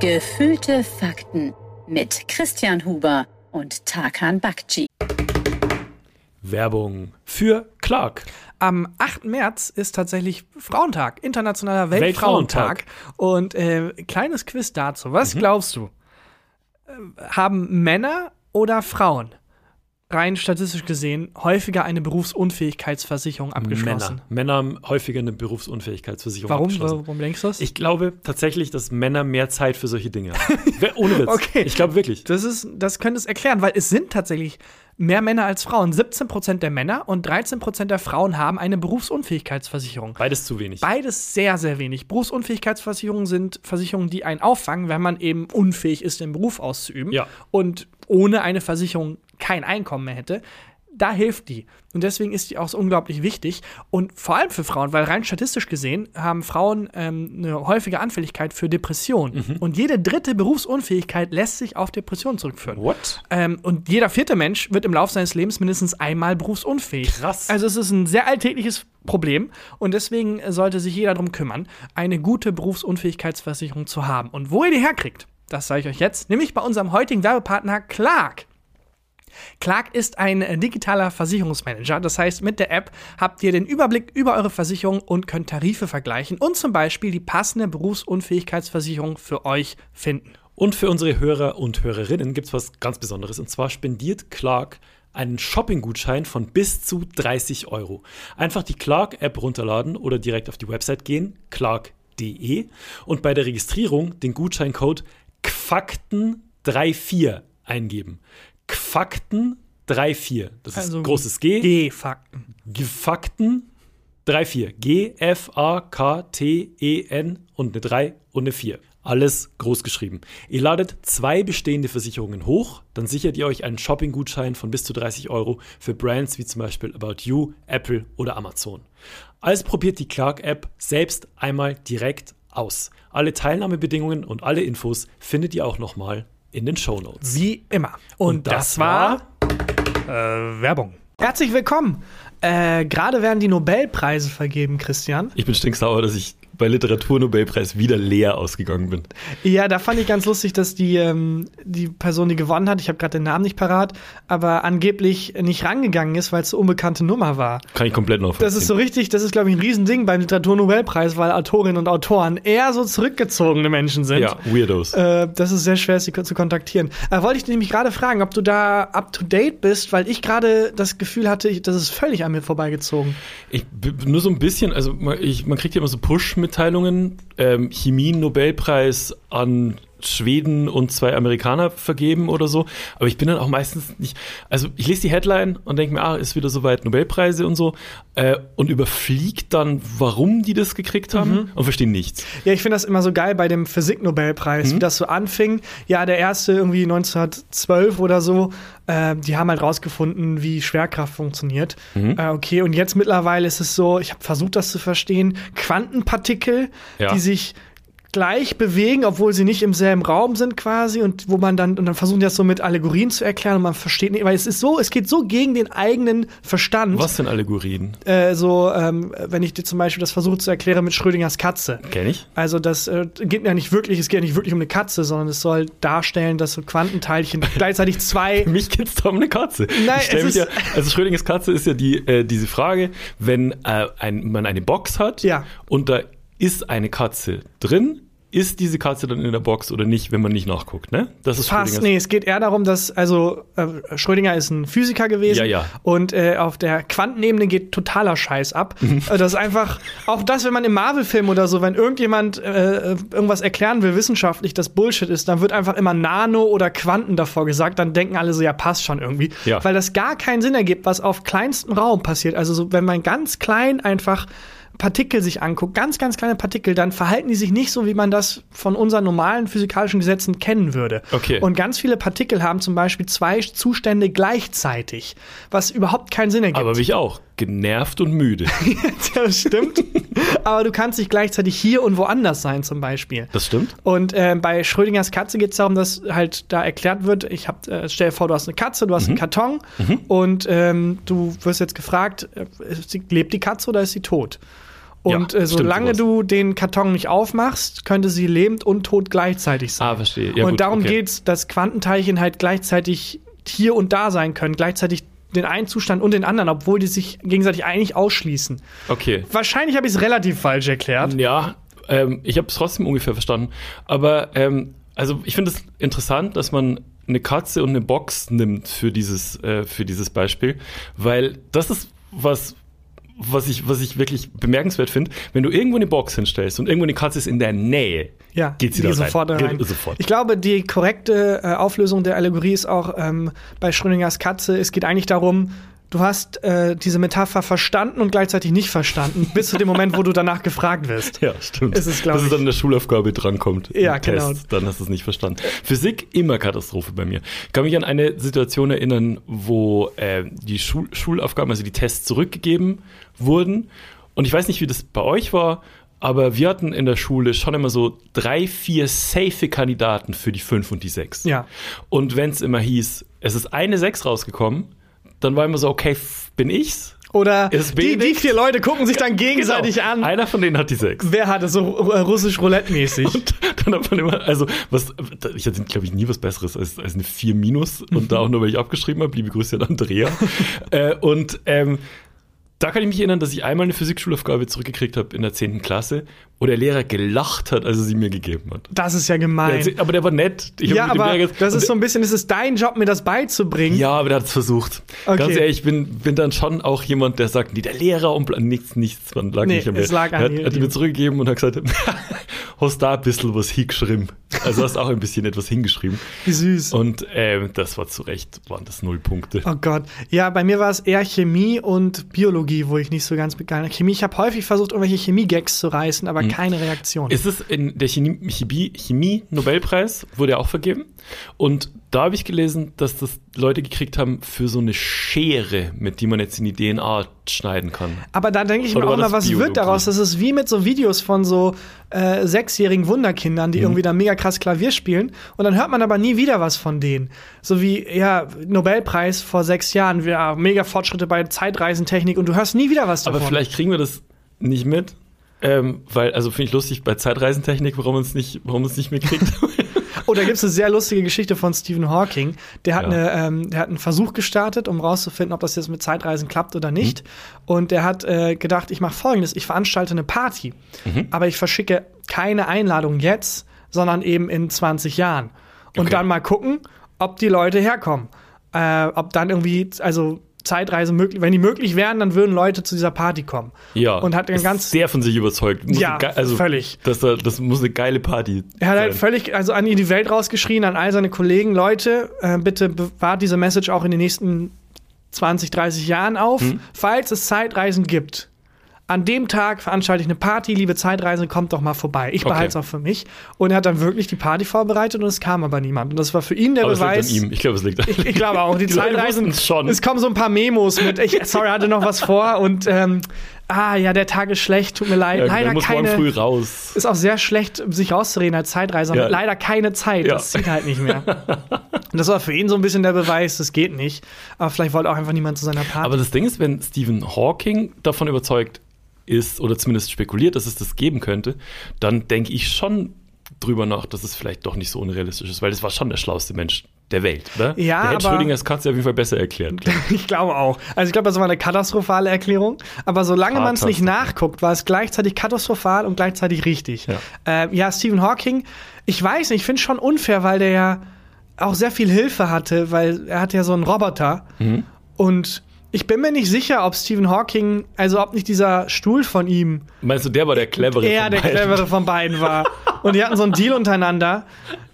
Gefühlte Fakten mit Christian Huber und Tarkan Bakci. Werbung für Clark. Am 8. März ist tatsächlich Frauentag, internationaler Weltfrauentag. Und äh, kleines Quiz dazu. Was glaubst du? Äh, haben Männer oder Frauen rein statistisch gesehen häufiger eine Berufsunfähigkeitsversicherung abgeschlossen? Männer. Männer haben häufiger eine Berufsunfähigkeitsversicherung Warum? abgeschlossen. Warum denkst du das? Ich glaube tatsächlich, dass Männer mehr Zeit für solche Dinge haben. Ohne Witz. Okay. Ich glaube wirklich. Das, ist, das könnte es erklären, weil es sind tatsächlich mehr Männer als Frauen. 17% der Männer und 13% der Frauen haben eine Berufsunfähigkeitsversicherung. Beides zu wenig. Beides sehr, sehr wenig. Berufsunfähigkeitsversicherungen sind Versicherungen, die einen auffangen, wenn man eben unfähig ist, den Beruf auszuüben Ja. und ohne eine Versicherung kein Einkommen mehr hätte. Da hilft die. Und deswegen ist die auch so unglaublich wichtig. Und vor allem für Frauen, weil rein statistisch gesehen haben Frauen ähm, eine häufige Anfälligkeit für Depressionen. Mhm. Und jede dritte Berufsunfähigkeit lässt sich auf Depressionen zurückführen. What? Ähm, und jeder vierte Mensch wird im Laufe seines Lebens mindestens einmal berufsunfähig. Krass. Also es ist ein sehr alltägliches Problem und deswegen sollte sich jeder darum kümmern, eine gute Berufsunfähigkeitsversicherung zu haben. Und wo ihr die herkriegt, das sage ich euch jetzt, nämlich bei unserem heutigen Werbepartner Clark. Clark ist ein äh, digitaler Versicherungsmanager. Das heißt, mit der App habt ihr den Überblick über eure Versicherung und könnt Tarife vergleichen und zum Beispiel die passende Berufsunfähigkeitsversicherung für euch finden. Und für unsere Hörer und Hörerinnen gibt es was ganz Besonderes. Und zwar spendiert Clark einen Shopping-Gutschein von bis zu 30 Euro. Einfach die Clark-App runterladen oder direkt auf die Website gehen, clark.de, und bei der Registrierung den Gutscheincode QFAKTEN34 eingeben. QFAKTEN34. Das ist Also großes G. G-Fakten. Gefakten 3-4. G-F-A-K-T-E-N und eine 3 und eine 4. Alles groß geschrieben. Ihr ladet zwei bestehende Versicherungen hoch, dann sichert ihr euch einen Shopping-Gutschein von bis zu 30 Euro für Brands wie zum Beispiel About You, Apple oder Amazon. Also probiert die Clark-App selbst einmal direkt aus. Alle Teilnahmebedingungen und alle Infos findet ihr auch nochmal in den Show Notes. Wie immer. Und, das, war äh, Werbung. Herzlich willkommen. Äh, Gerade werden die Nobelpreise vergeben, Christian. Ich bin stinksauer, dass ich bei Literaturnobelpreis wieder leer ausgegangen bin. Ja, da fand ich ganz lustig, dass die, ähm, die Person, die gewonnen hat, ich habe gerade den Namen nicht parat, aber angeblich nicht rangegangen ist, weil es eine unbekannte Nummer war. Kann ich komplett nachvollziehen. Das ist so richtig, das ist, glaube ich, ein Riesending beim Literaturnobelpreis, weil Autorinnen und Autoren eher so zurückgezogene Menschen sind. Ja, Weirdos. Äh, das ist sehr schwer, sie zu kontaktieren. Äh, wollte ich dich nämlich gerade fragen, ob du da up to date bist, weil ich gerade das Gefühl hatte, das ist völlig an mir vorbeigezogen. Ich, nur so ein bisschen, also man, ich, man kriegt ja immer so Push-Mitteilungen. Ähm, Chemie-Nobelpreis an Schweden und zwei Amerikaner vergeben oder so. Aber ich bin dann auch meistens nicht. Also ich lese die Headline und denke mir, ah, ist wieder soweit Nobelpreise und so. Äh, und überfliegt dann, warum die das gekriegt haben und verstehe nichts. Ja, ich finde das immer so geil bei dem Physik-Nobelpreis, wie das so anfing. Ja, der erste irgendwie 1912 oder so, äh, die haben halt rausgefunden, wie Schwerkraft funktioniert. Äh, okay, und jetzt mittlerweile ist es so, ich habe versucht, das zu verstehen, Quantenpartikel, Ja. die sich gleich bewegen, obwohl sie nicht im selben Raum sind quasi und wo man dann und dann versuchen die das so mit Allegorien zu erklären und man versteht nicht, weil es ist so, es geht so gegen den eigenen Verstand. Was sind Allegorien? Äh, so, ähm, wenn ich dir zum Beispiel das versuche zu erklären mit Schrödingers Katze. Kenn ich? Also das äh, geht ja nicht wirklich, es geht ja nicht wirklich um eine Katze, sondern es soll darstellen, dass so Quantenteilchen gleichzeitig zwei. Für mich geht's da um eine Katze. Nein, es mich ja, ist- also Schrödingers Katze ist ja die, äh, diese Frage, wenn äh, ein, man eine Box hat Ja. und da ist eine Katze drin, ist diese Katze dann in der Box oder nicht, wenn man nicht nachguckt, ne? Das ist Fast, nee, es geht eher darum, dass, also äh, Schrödinger ist ein Physiker gewesen Ja, ja. und äh, auf der Quantenebene geht totaler Scheiß ab. Mhm. Das ist einfach, auch das, wenn man im Marvel-Film oder so, wenn irgendjemand äh, irgendwas erklären will, wissenschaftlich, das Bullshit ist, dann wird einfach immer Nano oder Quanten davor gesagt, dann denken alle so, ja, passt schon irgendwie. Ja. Weil das gar keinen Sinn ergibt, was auf kleinstem Raum passiert. Also so, wenn man ganz klein einfach Partikel sich anguckt, ganz, ganz kleine Partikel, dann verhalten die sich nicht so, wie man das von unseren normalen physikalischen Gesetzen kennen würde. Okay. Und ganz viele Partikel haben zum Beispiel zwei Zustände gleichzeitig, was überhaupt keinen Sinn ergibt. Aber wie ich auch, genervt und müde. ja, das stimmt. Aber du kannst nicht gleichzeitig hier und woanders sein, zum Beispiel. Das stimmt? Und äh, bei Schrödingers Katze geht es darum, dass halt da erklärt wird, ich hab, äh, stell dir vor, du hast eine Katze, du hast Mhm. einen Karton und ähm, du wirst jetzt gefragt, äh, lebt die Katze oder ist sie tot? Und Ja, äh, solange du den Karton nicht aufmachst, könnte sie lebend und tot gleichzeitig sein. Ah, verstehe. Ja, und gut, darum okay. geht's, dass Quantenteilchen halt gleichzeitig hier und da sein können, gleichzeitig den einen Zustand und den anderen, obwohl die sich gegenseitig eigentlich ausschließen. Okay. Wahrscheinlich habe ich es relativ falsch erklärt. Ja, ähm, ich habe es trotzdem ungefähr verstanden. Aber ähm, also ich finde es interessant, dass man eine Katze und eine Box nimmt für dieses, äh, für dieses Beispiel, weil das ist was, was ich, was ich wirklich bemerkenswert finde. Wenn du irgendwo eine Box hinstellst und irgendwo eine Katze ist in der Nähe, Ja, geht sie da sofort rein. rein. Sofort. Ich glaube, die korrekte äh, Auflösung der Allegorie ist auch ähm, bei Schrödingers Katze. Es geht eigentlich darum, du hast äh, diese Metapher verstanden und gleichzeitig nicht verstanden, bis zu dem Moment, wo du danach gefragt wirst. Ja, stimmt. Ist es, Dass es dann in der Schulaufgabe drankommt. Ja, genau. Test, Dann hast du es nicht verstanden. Physik immer Katastrophe bei mir. Ich kann mich an eine Situation erinnern, wo äh, die Schul Schulaufgaben, also die Tests zurückgegeben wurden. Und ich weiß nicht, wie das bei euch war, aber wir hatten in der Schule schon immer so drei, vier safe Kandidaten für die fünf und die sechs. Ja. Und wenn es immer hieß, es ist eine sechs rausgekommen, dann war immer so, okay, bin ich's? Oder die, die vier Leute gucken sich dann gegenseitig Genau. an. Einer von denen hat die sechs. Wer hat es so äh, russisch Roulette-mäßig? Und dann hat man immer, also, was, ich hatte, glaube ich, nie was Besseres als, als eine 4 Minus und da auch nur, weil ich abgeschrieben habe. Liebe Grüße an Andrea. äh, und ähm, da kann ich mich erinnern, dass ich einmal eine Physikschulaufgabe zurückgekriegt habe in der 10. Klasse, wo der Lehrer gelacht hat, als er sie mir gegeben hat. Das ist ja Der gemein. sie- aber der war nett. Ich ja, aber das ist so ein bisschen, es ist dein Job, mir das beizubringen. ja, aber der hat es versucht. Okay. Ganz ehrlich, ich bin, bin dann schon auch jemand, der sagt, nee, der Lehrer und nichts, nichts, man lag Nee, nicht am es lag an Er hat, hat mir zurückgegeben und hat gesagt, hast da ein bisschen was hingeschrieben. Also hast auch ein bisschen etwas hingeschrieben. Wie süß. Und ähm, das war zu Recht, waren das null Punkte. Oh Gott. Ja, bei mir war es eher Chemie und Biologie, wo ich nicht so ganz begeistert Chemie, ich habe häufig versucht, irgendwelche Chemie-Gags zu reißen, aber keine Reaktion. Ist es in der Chemie- Chemie- Chemie-Nobelpreis, wurde ja auch vergeben. Und da habe ich gelesen, dass das Leute gekriegt haben für so eine Schere, mit die man jetzt in die DNA schneiden kann. aber da denke ich mir Oder auch war mal, was Biologie? wird daraus? Das ist wie mit so Videos von so äh, sechsjährigen Wunderkindern, die Mhm. irgendwie da mega krass Klavier spielen und dann hört man aber nie wieder was von denen. So wie, ja, Nobelpreis vor sechs Jahren, ja, mega Fortschritte bei Zeitreisentechnik und du hörst nie wieder was davon. Aber vielleicht kriegen wir das nicht mit. Ähm, weil, also finde ich lustig bei Zeitreisentechnik, warum man es nicht, warum es nicht mitkriegt. Oh, da gibt es eine sehr lustige Geschichte von Stephen Hawking. Der hat, Ja. eine, ähm, der hat einen Versuch gestartet, um rauszufinden, ob das jetzt mit Zeitreisen klappt oder nicht. Und der hat äh, gedacht, ich mache folgendes, ich veranstalte eine Party, aber ich verschicke keine Einladung jetzt, sondern eben in 20 Jahren. Und Okay. dann mal gucken, ob die Leute herkommen. Äh, ob dann irgendwie, also Zeitreise möglich, wenn die möglich wären, dann würden Leute zu dieser Party kommen. ja. Und hat dann ist ganz sehr von sich überzeugt. Muss Ja, also, völlig. Das, da- das muss eine geile Party Er hat halt sein. völlig, also an die Welt rausgeschrien, an all seine Kollegen, Leute, äh, bitte bewahrt diese Message auch in den nächsten 20, 30 Jahren auf. Hm. Falls es Zeitreisen gibt, an dem Tag veranstalte ich eine Party, liebe Zeitreisende, kommt doch mal vorbei. Ich Okay. behalte es auch für mich. Und er hat dann wirklich die Party vorbereitet und es kam aber niemand. Und das war für ihn der Aber es liegt Beweis. an ihm. Ich glaube, es liegt an Ich, ich glaube auch, die, Die Zeitreisen. schon. Es kommen so ein paar Memos mit, ich, sorry, hatte noch was vor und ähm, ah ja, der Tag ist schlecht, tut mir leid. Ja, Leider der muss keine. früh raus. Ist auch sehr schlecht, sich rauszureden als Zeitreiser. Ja. Leider keine Zeit. Ja. Das zieht halt nicht mehr. Und das war für ihn so ein bisschen der Beweis, das geht nicht. Aber vielleicht wollte auch einfach niemand zu seiner Party. Aber das Ding ist, wenn Stephen Hawking davon überzeugt ist oder zumindest spekuliert, dass es das geben könnte, dann denke ich schon drüber nach, dass es vielleicht doch nicht so unrealistisch ist, weil das war schon der schlauste Mensch der Welt, oder? Ja, der hätte aber- Schrödingers Katze auf jeden Fall besser erklärt. glaub ich. glaube auch. Also ich glaube, das war eine katastrophale Erklärung. Aber solange man es nicht nachguckt, war es gleichzeitig katastrophal und gleichzeitig richtig. Ja. Äh, ja, Stephen Hawking, ich weiß nicht, ich finde es schon unfair, weil der ja auch sehr viel Hilfe hatte, weil er hat ja so einen Roboter. Mhm. Und ich bin mir nicht sicher, ob Stephen Hawking, also ob nicht dieser Stuhl von ihm Meinst du, der war der clevere er von der clevere von beiden war. Und die hatten so einen Deal untereinander,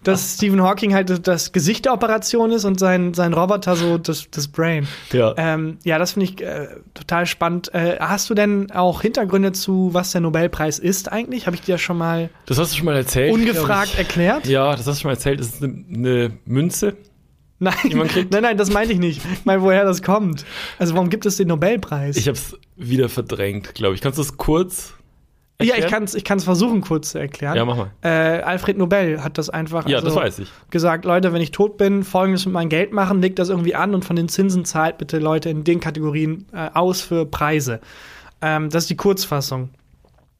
dass Stephen Hawking halt das Gesicht der Operation ist und sein, sein Roboter so das, das Brain. Ja. Ähm, ja, das finde ich äh, total spannend. Äh, hast du denn auch Hintergründe zu, was der Nobelpreis ist eigentlich? Habe ich dir ja schon mal Das hast du schon mal erzählt. ungefragt erklärt? Ja, das hast du schon mal erzählt. Das ist eine, eine Münze. Nein, nein, nein, das meinte ich nicht. Ich meine, woher das kommt. Also warum gibt es den Nobelpreis? Ich habe es wieder verdrängt, glaube ich. Kannst du das kurz ja, erklären? ich kann es ich kann's versuchen, kurz zu erklären. Ja, mach mal. Äh, Alfred Nobel hat das einfach Ja, also das weiß ich. gesagt, Leute, wenn ich tot bin, folgendes mit meinem Geld machen, legt das irgendwie an und von den Zinsen zahlt bitte Leute in den Kategorien äh, aus für Preise. Ähm, das ist die Kurzfassung.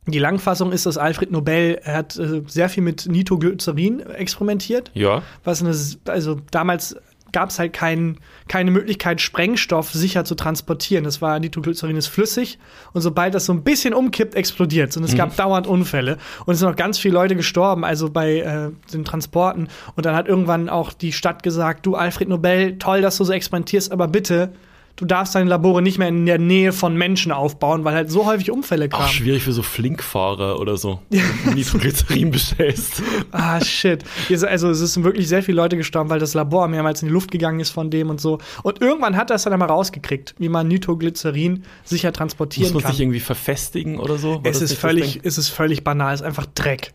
Die Langfassung ist, dass Alfred Nobel er hat äh, sehr viel mit Nitroglycerin experimentiert. Ja. Was eine, also damals gab es halt kein, keine Möglichkeit, Sprengstoff sicher zu transportieren. Das war Nitroglycerin ist flüssig und sobald das so ein bisschen umkippt, explodiert es. Und es gab dauernd Unfälle. Und es sind auch ganz viele Leute gestorben, also bei äh, den Transporten. Und dann hat irgendwann auch die Stadt gesagt: Du, Alfred Nobel, toll, dass du so experimentierst, aber bitte. Du darfst deine Labore nicht mehr in der Nähe von Menschen aufbauen, weil halt so häufig Unfälle kamen. Auch schwierig für so Flinkfahrer oder so. wenn du Nitroglycerin bestellst. Ah, shit. Also, es sind wirklich sehr viele Leute gestorben, weil das Labor mehrmals in die Luft gegangen ist von dem und so. Und irgendwann hat er es dann einmal rausgekriegt, wie man Nitroglycerin sicher Muss transportieren man kann. sich irgendwie verfestigen oder so? War Es ist völlig, es ist völlig banal, es ist einfach Dreck.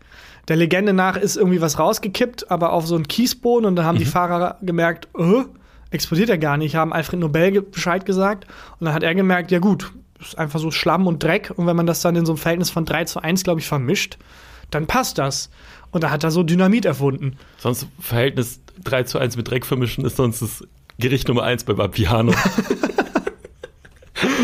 Der Legende nach ist irgendwie was rausgekippt, aber auf so einen Kiesboden und dann haben die Fahrer gemerkt, äh, explodiert er gar nicht, haben Alfred Nobel Bescheid gesagt und dann hat er gemerkt, ja gut, ist einfach so Schlamm und Dreck und wenn man das dann in so einem Verhältnis von 3 zu 1, glaube ich, vermischt, dann passt das. Und da hat er so Dynamit erfunden. Sonst Verhältnis 3 zu 1 mit Dreck vermischen ist sonst das Gericht Nummer 1 bei Vapiano.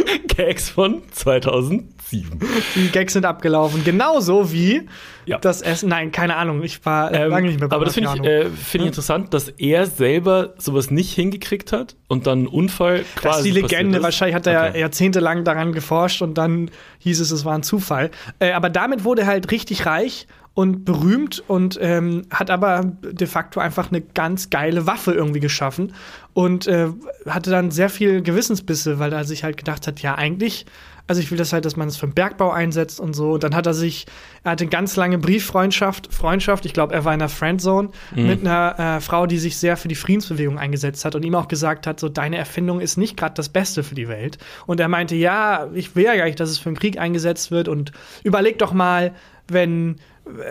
Gags von 2007. Die Gags sind abgelaufen. Genauso wie Ja. das Essen. Nein, keine Ahnung. Ich war äh, Ähm, lange nicht mehr bei aber das finde ich, äh, find ich interessant, dass er selber sowas nicht hingekriegt hat und dann ein Unfall quasi. Das ist die Legende. ist. Wahrscheinlich hat er Okay. jahrzehntelang daran geforscht und dann hieß es, es war ein Zufall. Äh, aber damit wurde er halt richtig reich und berühmt und ähm, hat aber de facto einfach eine ganz geile Waffe irgendwie geschaffen und äh, hatte dann sehr viel Gewissensbisse, weil er sich halt gedacht hat, ja eigentlich, also ich will das halt, dass man es für den Bergbau einsetzt und so. Und dann hat er sich, er hatte ganz lange Brieffreundschaft, Freundschaft, ich glaube, er war in einer Friendzone mit einer äh, Frau, die sich sehr für die Friedensbewegung eingesetzt hat und ihm auch gesagt hat, so deine Erfindung ist nicht gerade das Beste für die Welt. Und er meinte, ja, ich will ja gar nicht, dass es für den Krieg eingesetzt wird und überleg doch mal, wenn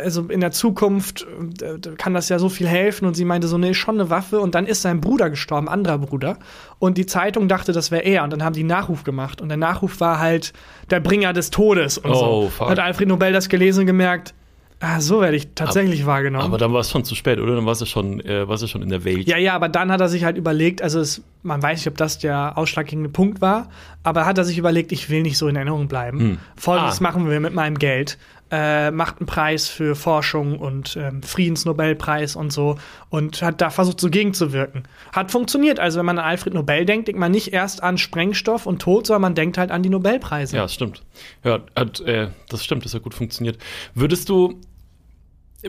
also in der Zukunft äh, kann das ja so viel helfen und sie meinte so nee schon eine Waffe und dann ist sein Bruder gestorben anderer Bruder und die Zeitung dachte das wäre er und dann haben die einen Nachruf gemacht und der Nachruf war halt der Bringer des Todes und Oh, so fuck. hat Alfred Nobel das gelesen und gemerkt ah so werde ich tatsächlich wahrgenommen Aber dann war es schon zu spät, oder? Dann war es schon, äh, war's ja schon in der Welt. ja, ja, aber dann hat er sich halt überlegt, also es, man weiß nicht, ob das der ausschlaggebende Punkt war, aber hat er sich überlegt, ich will nicht so in Erinnerung bleiben. Hm. Folgendes Ah. machen wir mit meinem Geld. Äh, macht einen Preis für Forschung und ähm, Friedensnobelpreis und so und hat da versucht, so gegenzuwirken. Hat funktioniert. Also, wenn man an Alfred Nobel denkt, denkt man nicht erst an Sprengstoff und Tod, sondern man denkt halt an die Nobelpreise. Ja, stimmt. Ja, hat, äh, das stimmt, das hat gut funktioniert. Würdest du,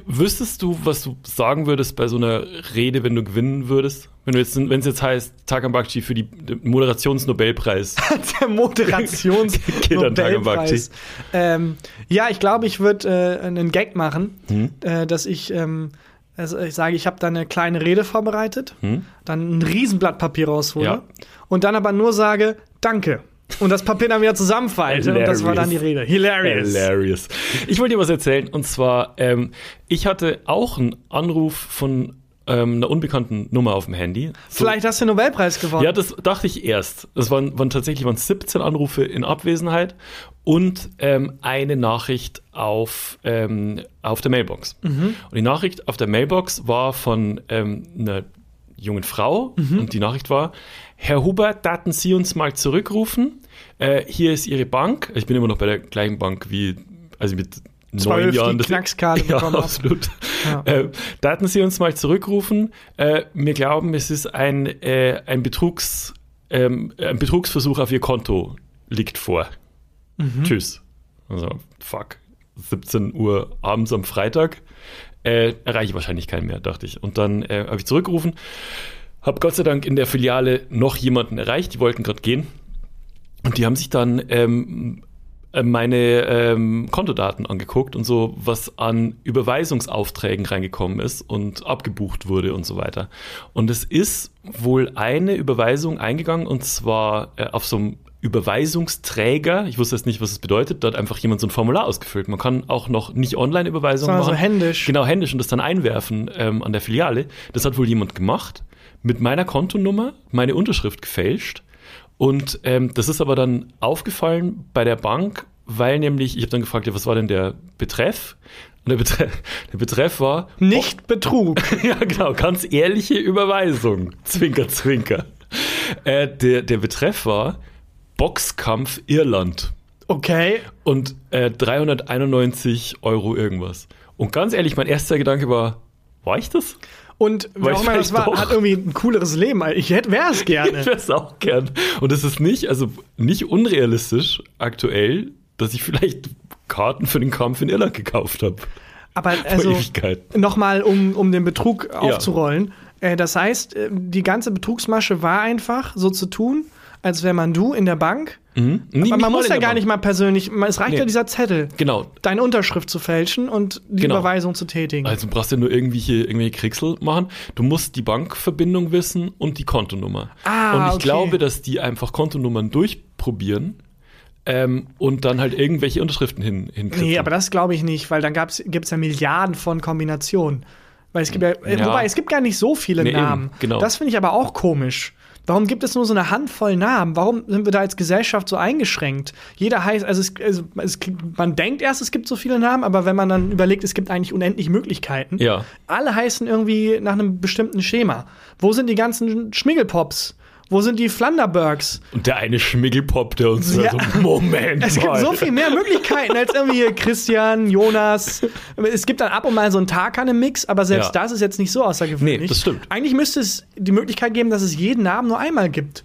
wüsstest du, was du sagen würdest bei so einer Rede, wenn du gewinnen würdest? Wenn du jetzt, wenn es jetzt heißt, Takam Bakshi für die den Moderations-Nobelpreis. der Moderations Geht an Tiger Nobelpreis. Ähm, ja, ich glaube, ich würde äh, einen Gag machen, Hm? äh, dass ich, ähm, also ich sage, ich habe da eine kleine Rede vorbereitet, Hm? dann ein Riesenblatt Papier raushole Ja. und dann aber nur sage, danke. Und das Papier dann wieder zusammenfalte. Und das war dann die Rede. Hilarious. Hilarious. Ich wollte dir was erzählen und zwar, ähm, ich hatte auch einen Anruf von ähm, einer unbekannten Nummer auf dem Handy. So- Vielleicht hast du den Nobelpreis gewonnen. Ja, das dachte ich erst. Es waren, waren tatsächlich waren 17 Anrufe in Abwesenheit und ähm, eine Nachricht auf, ähm, auf der Mailbox. Und die Nachricht auf der Mailbox war von ähm, einer jungen Frau und die Nachricht war, Herr Huber, daten Sie uns mal zurückrufen. Äh, hier ist Ihre Bank. Ich bin immer noch bei der gleichen Bank wie, also mit neun die Jahren. Das- Knackskarte ja, bekommen absolut. Ja. Äh, daten Sie uns mal zurückrufen. Äh, wir glauben, es ist ein, äh, ein, Betrugs, ähm, ein Betrugsversuch auf Ihr Konto liegt vor. Mhm. Tschüss. Also, fuck. 17 Uhr abends am Freitag. Äh, erreiche ich wahrscheinlich keinen mehr, dachte ich. Und dann äh, habe ich zurückgerufen. Habe Gott sei Dank in der Filiale noch jemanden erreicht. Die wollten gerade gehen. Und die haben sich dann ähm, äh, meine ähm, Kontodaten angeguckt und so, was an Überweisungsaufträgen reingekommen ist und abgebucht wurde und so weiter. Und es ist wohl eine Überweisung eingegangen und zwar äh, auf so einem Überweisungsträger. Ich wusste jetzt nicht, was es bedeutet. Da hat einfach jemand so ein Formular ausgefüllt. Man kann auch noch nicht Online-Überweisungen machen. händisch. Genau, händisch und das dann einwerfen ähm, an der Filiale. Das hat wohl jemand gemacht. Mit meiner Kontonummer, meine Unterschrift gefälscht. Und ähm, das ist aber dann aufgefallen bei der Bank, weil nämlich, ich habe dann gefragt, ja, was war denn der Betreff? Und der Betreff, der Betreff war, Nicht Betrug. ja genau, ganz ehrliche Überweisung. Zwinker, zwinker. Äh, der, der Betreff war Boxkampf Irland. Okay. und äh, 391 Euro irgendwas. Und ganz ehrlich, mein erster Gedanke war, war ich das? Und wer Weil auch immer das war, doch. hat irgendwie ein cooleres Leben. Ich hätte, wäre es Ich gerne. wäre es auch gern. Und es ist nicht, also nicht unrealistisch aktuell, dass ich vielleicht Karten für den Kampf in Irland gekauft habe. Aber also, nochmal, um, um den Betrug aufzurollen. Äh, das heißt, äh, die ganze Betrugsmasche war einfach so zu tun, als wäre man du in der Bank. Mhm. Nie- Aber man muss ja gar Bank. nicht mal persönlich, es reicht Nee. ja dieser Zettel, Genau. deine Unterschrift zu fälschen und die Genau. Überweisung zu tätigen. Also du brauchst ja nur irgendwelche, irgendwelche Kriegssel machen. Du musst die Bankverbindung wissen und die Kontonummer. Ah, und ich okay. glaube, dass die einfach Kontonummern durchprobieren ähm, und dann halt irgendwelche Unterschriften hin, hinkriegen. nee, aber das glaube ich nicht, weil dann gibt es ja Milliarden von Kombinationen. Weil es gibt ja, Ja. wobei es gibt gar nicht so viele Nee, eben, Namen. genau. Das finde ich aber auch komisch. Warum gibt es nur so eine Handvoll Namen? Warum sind wir da als Gesellschaft so eingeschränkt? Jeder heißt, also, es, also es, man denkt erst, es gibt so viele Namen, aber wenn man dann überlegt, es gibt eigentlich unendlich Möglichkeiten. Ja. Alle heißen irgendwie nach einem bestimmten Schema. Wo sind die ganzen Schmiggelpops? Wo sind die Flanderbergs? Und der eine Schmiggelpop, der uns Ja. so, Moment Es gibt mal. so viel mehr Möglichkeiten als irgendwie Christian, Jonas. Es gibt dann ab und mal so einen Tarkan im Mix, aber selbst Ja. das ist jetzt nicht so außergewöhnlich. Nee, das stimmt. Eigentlich müsste es die Möglichkeit geben, dass es jeden Namen nur einmal gibt.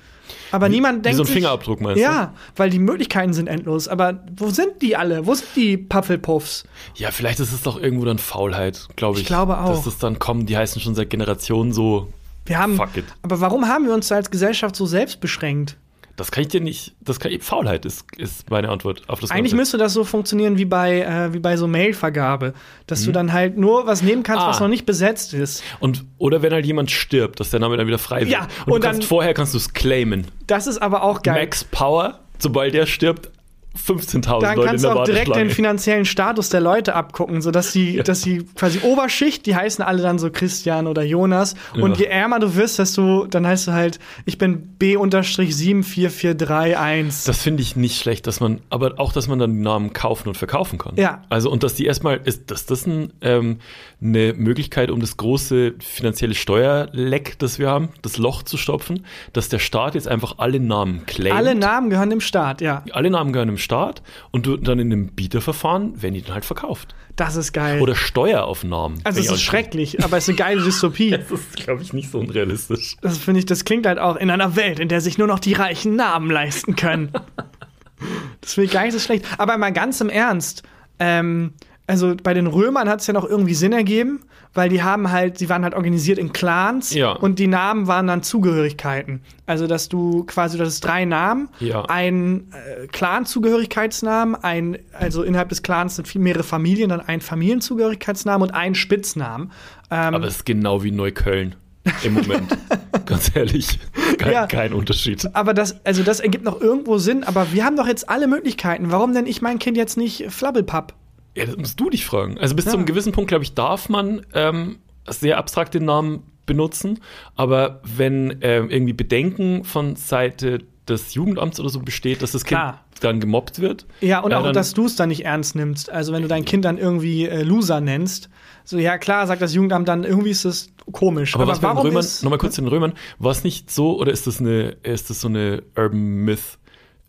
Aber niemand wie denkt. so ein Fingerabdruck, meinst du? Ja, weil die Möglichkeiten sind endlos. Aber wo sind die alle? Wo sind die Puffelpuffs? Ja, vielleicht ist es doch irgendwo dann Faulheit, glaube ich. Ich glaube auch. Dass das dann kommen, die heißen schon seit Generationen so. Wir haben. Fuck it. Aber warum haben wir uns als Gesellschaft so selbst beschränkt? Das kann ich dir nicht. Das kann Faulheit ist, ist meine Antwort auf das Eigentlich Ganze. müsste das so funktionieren wie bei, äh, wie bei so Mailvergabe, dass du dann halt nur was nehmen kannst, Mhm. Ah. was noch nicht besetzt ist. Und, oder wenn halt jemand stirbt, dass der Name dann wieder frei wird. Ja, und, und du kannst dann- vorher kannst du es claimen. Das ist aber auch geil. Max Power, sobald der stirbt, 15.000 Dann Leute in kannst du auch direkt den finanziellen Status der Leute abgucken, sodass die, dass die quasi Oberschicht, die heißen alle dann so Christian oder Jonas. Und Ja. je ärmer du wirst, desto, dann heißt du halt, ich bin B-74431. Das finde ich nicht schlecht, dass man, aber auch, dass man dann die Namen kaufen und verkaufen kann. Ja. Also, und dass die erstmal, ist, dass das ein, ähm, eine Möglichkeit, um das große finanzielle Steuerleck, das wir haben, das Loch zu stopfen, dass der Staat jetzt einfach alle Namen claimt. Alle Namen gehören dem Staat, ja. alle Namen gehören dem Staat und du dann in einem Bieterverfahren werden die dann halt verkauft. Das ist geil. Oder Steuer auf Namen. also es ist schrecklich, aber es ist eine geile Dystopie. Das ist, glaube ich, nicht so unrealistisch. Das finde ich, das klingt halt auch in einer Welt, in der sich nur noch die reichen Namen leisten können. das finde ich gar nicht so schlecht. Aber mal ganz im Ernst, ähm, also bei den Römern hat es ja noch irgendwie Sinn ergeben, weil die haben halt, sie waren halt organisiert in Clans Ja. und die Namen waren dann Zugehörigkeiten. Also dass du quasi, das ist drei Namen, Ja. ein äh, Clan-Zugehörigkeitsnamen, ein, also innerhalb des Clans sind viel mehrere Familien, dann ein Familienzugehörigkeitsnamen und ein Spitznamen. Ähm, Aber es ist genau wie Neukölln im Moment. Ganz ehrlich. Kein, Ja. kein Unterschied. Aber das, also das ergibt noch irgendwo Sinn, aber wir haben doch jetzt alle Möglichkeiten. Warum nenne ich mein Kind jetzt nicht Flabbelpapp? Ja, das musst du dich fragen. Also bis Ja. zu einem gewissen Punkt, glaube ich, darf man ähm, sehr abstrakte Namen benutzen. Aber wenn ähm, irgendwie Bedenken von Seite des Jugendamts oder so besteht, dass das Kind Klar. dann gemobbt wird. Ja, und äh, auch, dass du es dann nicht ernst nimmst. Also wenn du dein Kind dann irgendwie äh, Loser nennst, so ja klar, sagt das Jugendamt dann, irgendwie ist das komisch. Aber, was bei den Römern, nochmal kurz zu den Römern, war es nicht so, oder ist das eine, ist das so eine Urban Myth,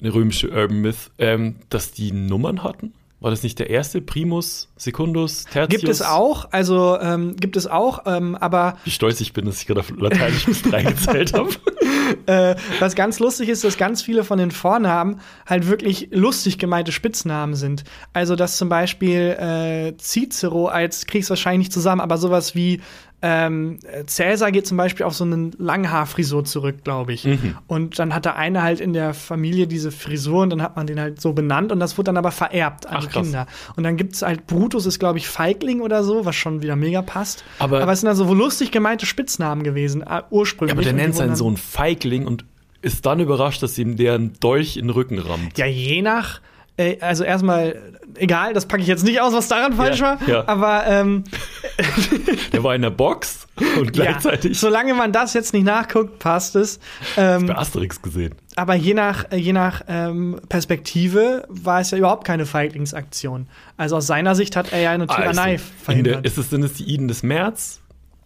eine römische Urban Myth, ähm, dass die Nummern hatten? War das nicht der erste? Primus, Secundus, Tertius? Gibt es auch, also ähm, gibt es auch, ähm, aber Wie stolz ich bin, dass ich gerade auf Lateinisch bis drei gezählt habe. äh, was ganz lustig ist, dass ganz viele von den Vornamen halt wirklich lustig gemeinte Spitznamen sind. Also dass zum Beispiel äh, Cicero als kriegst wahrscheinlich nicht zusammen, aber sowas wie ähm, Cäsar geht zum Beispiel auf so eine Langhaarfrisur zurück, glaube ich. Mhm. Und dann hat der eine halt in der Familie diese Frisur und dann hat man den halt so benannt und das wurde dann aber vererbt an Ach. Kinder. Und dann gibt es halt Brutus ist, glaube ich, Feigling oder so, was schon wieder mega passt. Aber- aber es sind also wohl lustig gemeinte Spitznamen gewesen, äh, ursprünglich. aber der nennt seinen Sohn Feigling und ist dann überrascht, dass ihm der einen Dolch in den Rücken rammt. Ja, je nach. Äh, Also erstmal, egal, das packe ich jetzt nicht aus, was daran falsch Ja, war. ja. Aber ähm, Der war in der Box und gleichzeitig ja, solange man das jetzt nicht nachguckt, passt es. Ähm, bei Asterix gesehen. aber je nach, je nach ähm, Perspektive war es ja überhaupt keine Feiglingsaktion. Also aus seiner Sicht hat er ja eine Tyrannei Also, der, verhindert. ist es, sind es die Iden des März,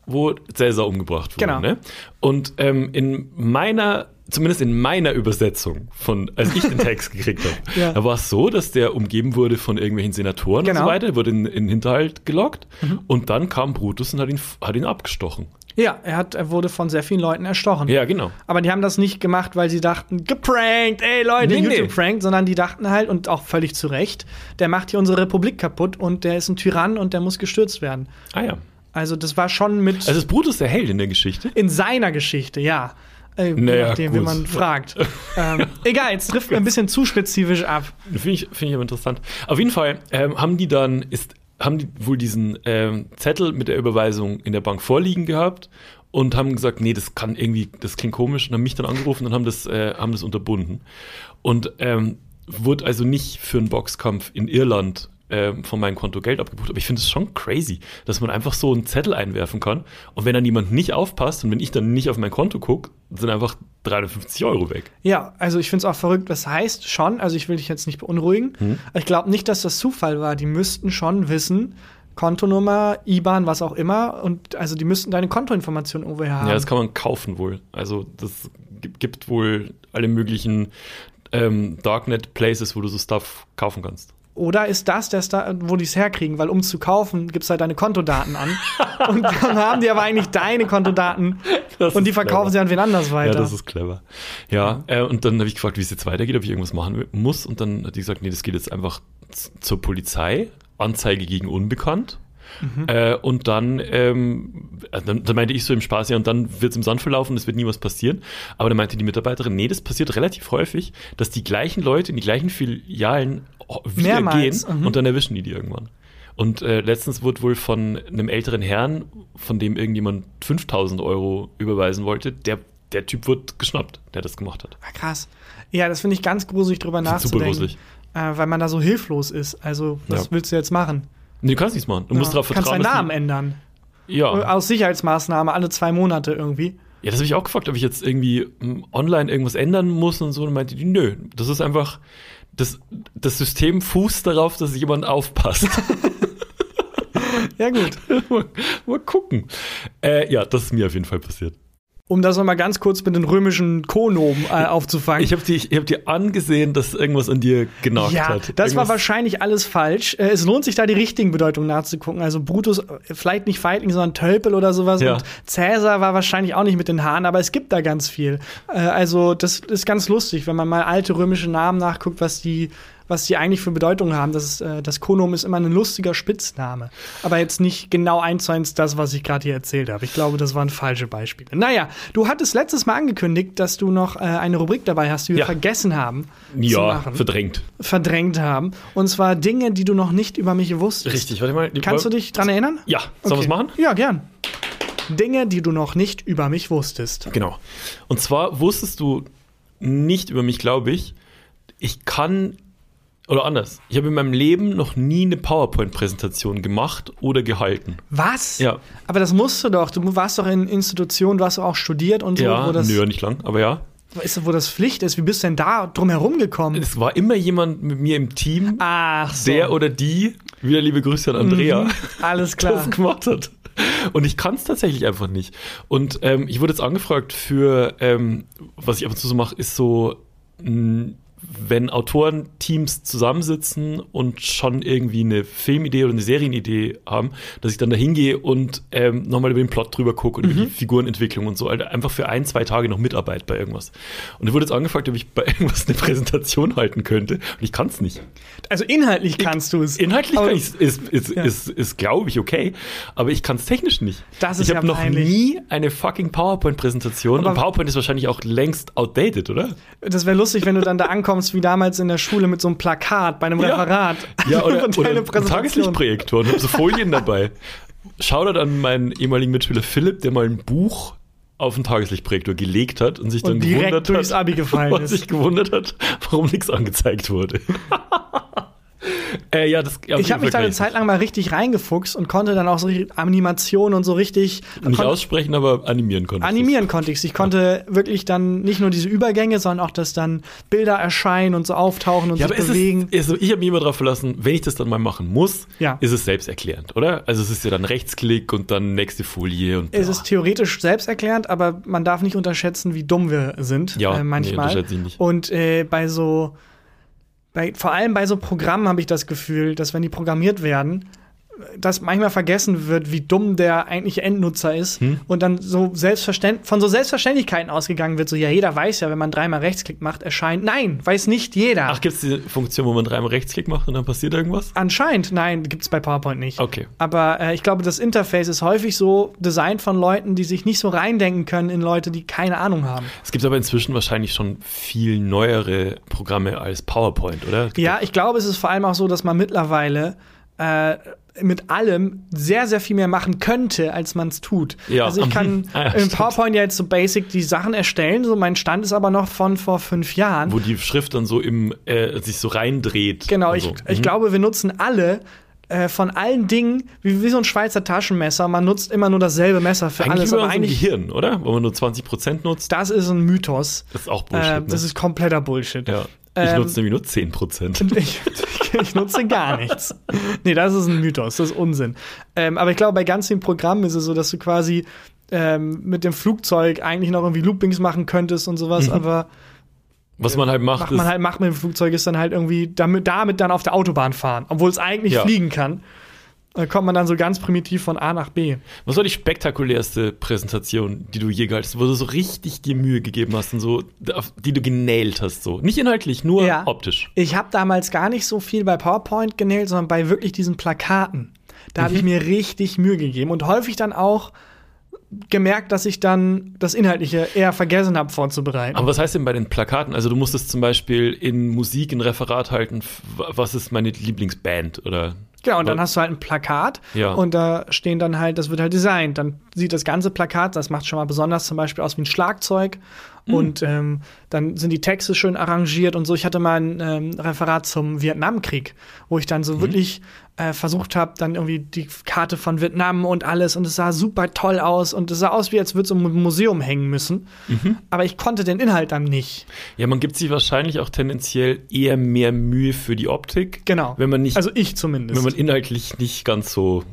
wo Cäsar umgebracht wurde. Genau. Ne? Und ähm, in meiner zumindest in meiner Übersetzung von, als ich den Text gekriegt habe, Ja. da war es so, dass der umgeben wurde von irgendwelchen Senatoren und Genau. Mhm. so weiter, wurde in, in den Hinterhalt gelockt und dann kam Brutus und hat ihn, hat ihn abgestochen. Ja, er, hat, er wurde von sehr vielen Leuten erstochen. Ja, genau. Aber die haben das nicht gemacht, weil sie dachten, geprankt, ey Leute, Nee, nee. YouTube-Prank, sondern die dachten halt, und auch völlig zu Recht, der macht hier unsere Republik kaputt und der ist ein Tyrann und der muss gestürzt werden. Ah ja. Also das war schon mit Also ist Brutus der Held in der Geschichte? in seiner Geschichte, ja. Äh, je Naja, nachdem, wie gut. man fragt. ähm, egal, jetzt trifft man ein bisschen zu spezifisch ab. Finde ich, finde ich aber interessant. Auf jeden Fall ähm, haben die dann, ist, haben die wohl diesen ähm, Zettel mit der Überweisung in der Bank vorliegen gehabt und haben gesagt, nee, das kann irgendwie, das klingt komisch und haben mich dann angerufen und haben das, äh, haben das unterbunden. Und ähm, wurde also nicht für einen Boxkampf in Irland ähm, von meinem Konto Geld abgebucht. Aber ich finde es schon crazy, dass man einfach so einen Zettel einwerfen kann und wenn dann jemand nicht aufpasst und wenn ich dann nicht auf mein Konto gucke, sind einfach 350 Euro weg. Ja, also ich finde es auch verrückt. Das heißt schon, also ich will dich jetzt nicht beunruhigen, Hm? ich glaube nicht, dass das Zufall war. Die müssten schon wissen, Kontonummer, IBAN, was auch immer, und also die müssten deine Kontoinformationen irgendwo haben. Ja, das kann man kaufen wohl. Also das gibt, gibt wohl alle möglichen ähm, Darknet-Places, wo du so Stuff kaufen kannst. Oder ist das der Star, wo die es herkriegen? Weil um zu kaufen, gibst halt deine Kontodaten an. und dann haben die aber eigentlich deine Kontodaten Das und die verkaufen clever. sie an wen anders Ja, weiter. das ist clever. Ja, Äh, und dann habe ich gefragt, wie es jetzt weitergeht, ob ich irgendwas machen muss. Und dann hat die gesagt, nee, das geht jetzt einfach zur Polizei, Anzeige gegen Unbekannt. Äh, und dann, ähm, äh, dann, dann meinte ich so im Spaß, ja, und dann wird es im Sand verlaufen, es wird nie was passieren. Aber dann meinte die Mitarbeiterin, nee, das passiert relativ häufig, dass die gleichen Leute in die gleichen Filialen wieder Mehrmals, gehen mhm. und dann erwischen die die irgendwann. Und äh, letztens wurde wohl von einem älteren Herrn, von dem irgendjemand 5000 Euro überweisen wollte, der, der Typ wurde geschnappt, der das gemacht hat. Ah, krass. Ja, das finde ich ganz gruselig, drüber ist super nachzudenken. gruselig. Äh, weil man da so hilflos ist. Also, was Ja. willst du jetzt machen? Nee, du kannst nichts machen. Du musst darauf Du kannst vertrauen. deinen Namen ändern. ja. Aus Sicherheitsmaßnahme alle zwei Monate irgendwie. ja, das habe ich auch gefragt, ob ich jetzt irgendwie mm, online irgendwas ändern muss und so. Und meinte die, nö, das ist einfach, das, das System fußt darauf, dass jemand aufpasst. Ja, gut. mal, mal gucken. Äh, ja, das ist mir auf jeden Fall passiert. Um das nochmal ganz kurz mit den römischen Konomen äh, aufzufangen. Ich habe dir, ich hab dir angesehen, dass irgendwas an dir genagt ja, hat. das war Irgendwas- wahrscheinlich alles falsch. Äh, Es lohnt sich da die richtigen Bedeutungen nachzugucken. Also Brutus, äh, vielleicht nicht Feigling, sondern Tölpel oder sowas. Ja. Und Cäsar war wahrscheinlich auch nicht mit den Haaren, aber es gibt da ganz viel. Äh, Also das ist ganz lustig, wenn man mal alte römische Namen nachguckt, was die, was die eigentlich für Bedeutungen haben. Das, ist, äh, das Konom ist immer ein lustiger Spitzname. Aber jetzt nicht genau eins zu eins das, was ich gerade hier erzählt habe. Ich glaube, das waren falsche Beispiele. Naja, du hattest letztes Mal angekündigt, dass du noch äh, eine Rubrik dabei hast, die wir Ja. vergessen haben ja, machen verdrängt. verdrängt haben. Und zwar Dinge, die du noch nicht über mich wusstest. Richtig, warte mal. Kannst du dich dran erinnern? Ja, sollen wir es machen? Ja, gern. Dinge, die du noch nicht über mich wusstest. Genau. Und zwar wusstest du nicht über mich, glaube ich, ich kann, oder anders, ich habe in meinem Leben noch nie eine PowerPoint-Präsentation gemacht oder gehalten. Was? Ja. Aber das musst du doch. Du warst doch in Institutionen, du hast doch auch studiert und so, Ja, wo, das, nö, nicht lang, aber ja. ist, wo das Pflicht ist. Wie bist du denn da drum herum gekommen? Es war immer jemand mit mir im Team, Ach so. der oder die, wieder liebe Grüße an Andrea, Mhm, alles klar. das gemacht hat. Und ich kann es tatsächlich einfach nicht. Und ähm, ich wurde jetzt angefragt für, ähm, was ich ab und zu so mache, ist so, wenn Autorenteams zusammensitzen und schon irgendwie eine Filmidee oder eine Serienidee haben, dass ich dann da hingehe und ähm, nochmal über den Plot drüber gucke und über die Figurenentwicklung und so, also einfach für ein, zwei Tage noch mitarbeite bei irgendwas. Und ich wurde jetzt angefragt, ob ich bei irgendwas eine Präsentation halten könnte und ich kann es nicht. Also inhaltlich kannst du es. Inhaltlich kann ich's, ist, ist, Ja. ist, ist, glaube ich, okay. Aber ich kann es technisch nicht. Das ist ich ja habe noch nie eine fucking PowerPoint-Präsentation. Und PowerPoint ist wahrscheinlich auch längst outdated, oder? Das wäre lustig, wenn du dann da ankommst, wie damals in der Schule mit so einem Plakat bei einem Ja. Referat. Ja, oder, Und oder. Tageslichtprojektor und habe so Folien dabei. Shoutout an meinen ehemaligen Mitschüler Philipp, der mal ein Buch auf den Tageslichtprojektor gelegt hat und sich dann Und direkt gewundert durchs hat, Abi gefallen und ist. sich gewundert hat, warum nichts angezeigt wurde. Äh, ja, das, ja, Ich habe mich da eine Zeit lang mal richtig reingefuchst und konnte dann auch so Animationen und so richtig Nicht aussprechen, aber animieren konnte. animieren konnte ich. Ich konnte wirklich dann nicht nur diese Übergänge, sondern auch, dass dann Bilder erscheinen und so auftauchen und Ja, sich bewegen. ist, also ich habe mich immer darauf verlassen, wenn ich das dann mal machen muss, Ja. ist es selbsterklärend, oder? Also es ist ja dann Rechtsklick und dann nächste Folie und es ist theoretisch selbsterklärend, aber man darf nicht unterschätzen, wie dumm wir sind Ja, äh, nee, manchmal. unterschätze ich nicht. Und äh, bei so, bei, vor allem bei so Programmen habe ich das Gefühl, dass wenn die programmiert werden, dass manchmal vergessen wird, wie dumm der eigentliche Endnutzer ist Hm? und dann so selbstverständ von so Selbstverständlichkeiten ausgegangen wird, so ja, jeder weiß ja, wenn man dreimal Rechtsklick macht, erscheint. Nein, weiß nicht jeder. Ach, gibt es die Funktion, wo man dreimal Rechtsklick macht und dann passiert irgendwas? Anscheinend, nein, gibt's bei PowerPoint nicht. Okay. Aber äh, ich glaube, das Interface ist häufig so designt von Leuten, die sich nicht so reindenken können in Leute, die keine Ahnung haben. Es gibt aber inzwischen wahrscheinlich schon viel neuere Programme als PowerPoint, oder? Es gibt Ja, ich glaube, es ist vor allem auch so, dass man mittlerweile äh, mit allem sehr, sehr viel mehr machen könnte, als man es tut. Ja. Also ich kann ja, im stimmt. PowerPoint ja jetzt so basic die Sachen erstellen. So mein Stand ist aber noch von vor fünf Jahren. Wo die Schrift dann so im, äh, sich so reindreht. Genau, ich, so. ich Mhm. glaube, wir nutzen alle äh, von allen Dingen, wie, wie so ein Schweizer Taschenmesser, man nutzt immer nur dasselbe Messer für Eigentlich alles, über aber eigentlich, Gehirn, oder? Wo man nur 20% nutzt. das ist ein Mythos. Das ist auch Bullshit. äh, ne? das ist kompletter Bullshit. ja. Ich ähm, nutze nämlich nur 10%. Ich, ich nutze gar nichts. Nee, das ist ein Mythos, das ist Unsinn. Ähm, aber ich glaube, bei ganz vielen Programmen ist es so, dass du quasi ähm, mit dem Flugzeug eigentlich noch irgendwie Loopings machen könntest und sowas, aber Was man halt macht, macht man halt macht mit dem Flugzeug ist dann halt irgendwie damit, damit dann auf der Autobahn fahren, obwohl es eigentlich Ja. fliegen kann. Da kommt man dann so ganz primitiv von A nach B. Was war die spektakulärste Präsentation, die du je gehalten hast, wo du so richtig dir Mühe gegeben hast und so, die du genäht hast, so? Nicht inhaltlich, nur Ja. optisch. Ich habe damals gar nicht so viel bei PowerPoint genäht, sondern bei wirklich diesen Plakaten. Da Mhm. habe ich mir richtig Mühe gegeben und häufig dann auch gemerkt, dass ich dann das Inhaltliche eher vergessen habe vorzubereiten. Aber was heißt denn bei den Plakaten? Also du musstest zum Beispiel in Musik ein Referat halten, was ist meine Lieblingsband oder Genau, und dann hast du halt ein Plakat Ja. und da stehen dann halt, das wird halt designt. Dann sieht das ganze Plakat, das macht schon mal besonders zum Beispiel aus wie ein Schlagzeug. Mhm. Und ähm, dann sind die Texte schön arrangiert und so. Ich hatte mal ein ähm, Referat zum Vietnamkrieg, wo ich dann Mhm. so wirklich äh, versucht habe, dann irgendwie die Karte von Vietnam und alles und es sah super toll aus und es sah aus, wie als würde es im Museum hängen müssen. Mhm. Aber ich konnte den Inhalt dann nicht. Ja, man gibt sich wahrscheinlich auch tendenziell eher mehr Mühe für die Optik. Genau. Wenn man nicht, Also ich zumindest. wenn man inhaltlich nicht ganz so,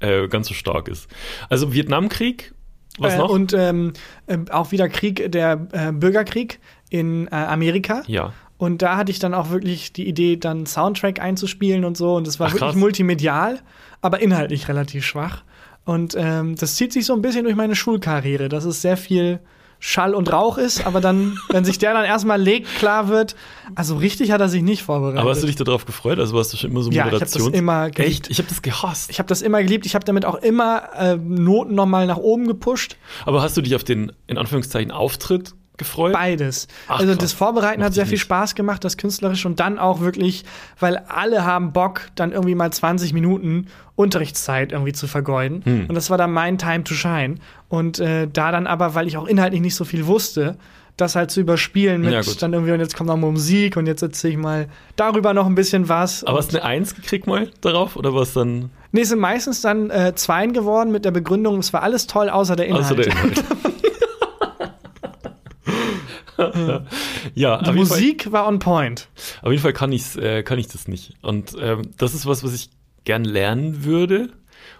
äh, ganz so stark ist. Also Vietnamkrieg, was äh, noch? Und ähm, ähm, auch wieder Krieg, der äh, Bürgerkrieg in äh, Amerika. ja. Und da hatte ich dann auch wirklich die Idee, dann Soundtrack einzuspielen und so. Und es war Ach, wirklich krass. multimedial, aber inhaltlich relativ schwach. Und ähm, das zieht sich so ein bisschen durch meine Schulkarriere, dass es sehr viel Schall und Rauch ist, aber dann, wenn sich der dann erstmal legt, klar wird, also richtig hat er sich nicht vorbereitet. Aber hast du dich darauf gefreut? Also warst du schon immer so Ja, ich hab das immer geliebt. Echt? Ich habe das gehasst. ich habe das immer geliebt, ich habe damit auch immer äh, Noten nochmal nach oben gepusht. Aber hast du dich auf den, in Anführungszeichen, Auftritt gefreut? Beides. Ach, also das Vorbereiten Mochte hat sehr viel nicht. Spaß gemacht, das künstlerisch und dann auch wirklich, weil alle haben Bock, dann irgendwie mal 20 Minuten Unterrichtszeit irgendwie zu vergeuden. Hm. Und das war dann mein Time to shine. Und äh, da dann aber, weil ich auch inhaltlich nicht so viel wusste, das halt zu überspielen mit Ja, dann irgendwie, und jetzt kommt noch mal Musik und jetzt erzähle ich mal darüber noch ein bisschen was. Aber hast du eine Eins gekriegt mal darauf? Oder was dann nee, es sind meistens dann äh, Zweien geworden mit der Begründung, es war alles toll, außer der Inhalt. außer der Inhalt? ja, Die jeden, Fall, Musik war on point. auf jeden Fall kann, ich's, äh, kann ich das nicht. Und ähm, das ist was, was ich gern lernen würde.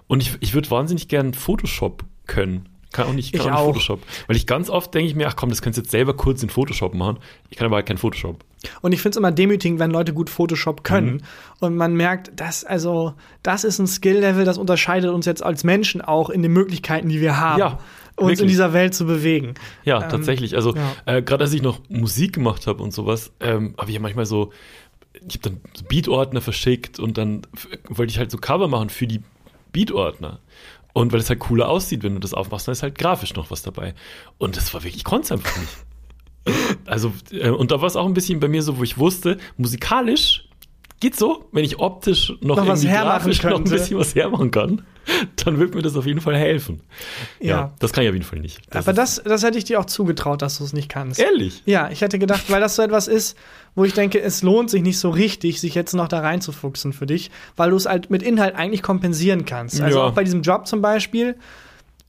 Und ich, ich würde wahnsinnig gern Photoshop können. Kann auch nicht, kann Ich auch nicht. Photoshop. Weil ich ganz oft denke ich mir, ach komm, das kannst du jetzt selber kurz in Photoshop machen. Ich kann aber halt kein Photoshop. Und ich finde es immer demütigend, wenn Leute gut Photoshop können. Mhm. Und man merkt, dass, also, das ist ein Skill-Level, das unterscheidet uns jetzt als Menschen auch in den Möglichkeiten, die wir haben, Ja, uns wirklich. in dieser Welt zu bewegen. Ja, Ähm, tatsächlich. Also ja. äh, gerade als ich noch Musik gemacht habe und sowas, ähm, habe ich ja manchmal so, ich habe dann Beat-Ordner verschickt und dann wollte ich halt so Cover machen für die Beat-Ordner. Und weil es halt cooler aussieht, wenn du das aufmachst, dann ist halt grafisch noch was dabei. Und das war wirklich, ich konnte es einfach nicht. Also, äh, und da war es auch ein bisschen bei mir so, wo ich wusste, musikalisch geht so, wenn ich optisch noch, Noch was hermachen noch ein bisschen was hermachen kann. dann wird mir das auf jeden Fall helfen. Ja, Ja. das kann ich auf jeden Fall nicht. Das Aber das, das hätte ich dir auch zugetraut, dass du es nicht kannst. Ehrlich? Ja, ich hätte gedacht, weil das so etwas ist, wo ich denke, es lohnt sich nicht so richtig, sich jetzt noch da reinzufuchsen für dich, weil du es halt mit Inhalt eigentlich kompensieren kannst. Also Ja. auch bei diesem Job zum Beispiel,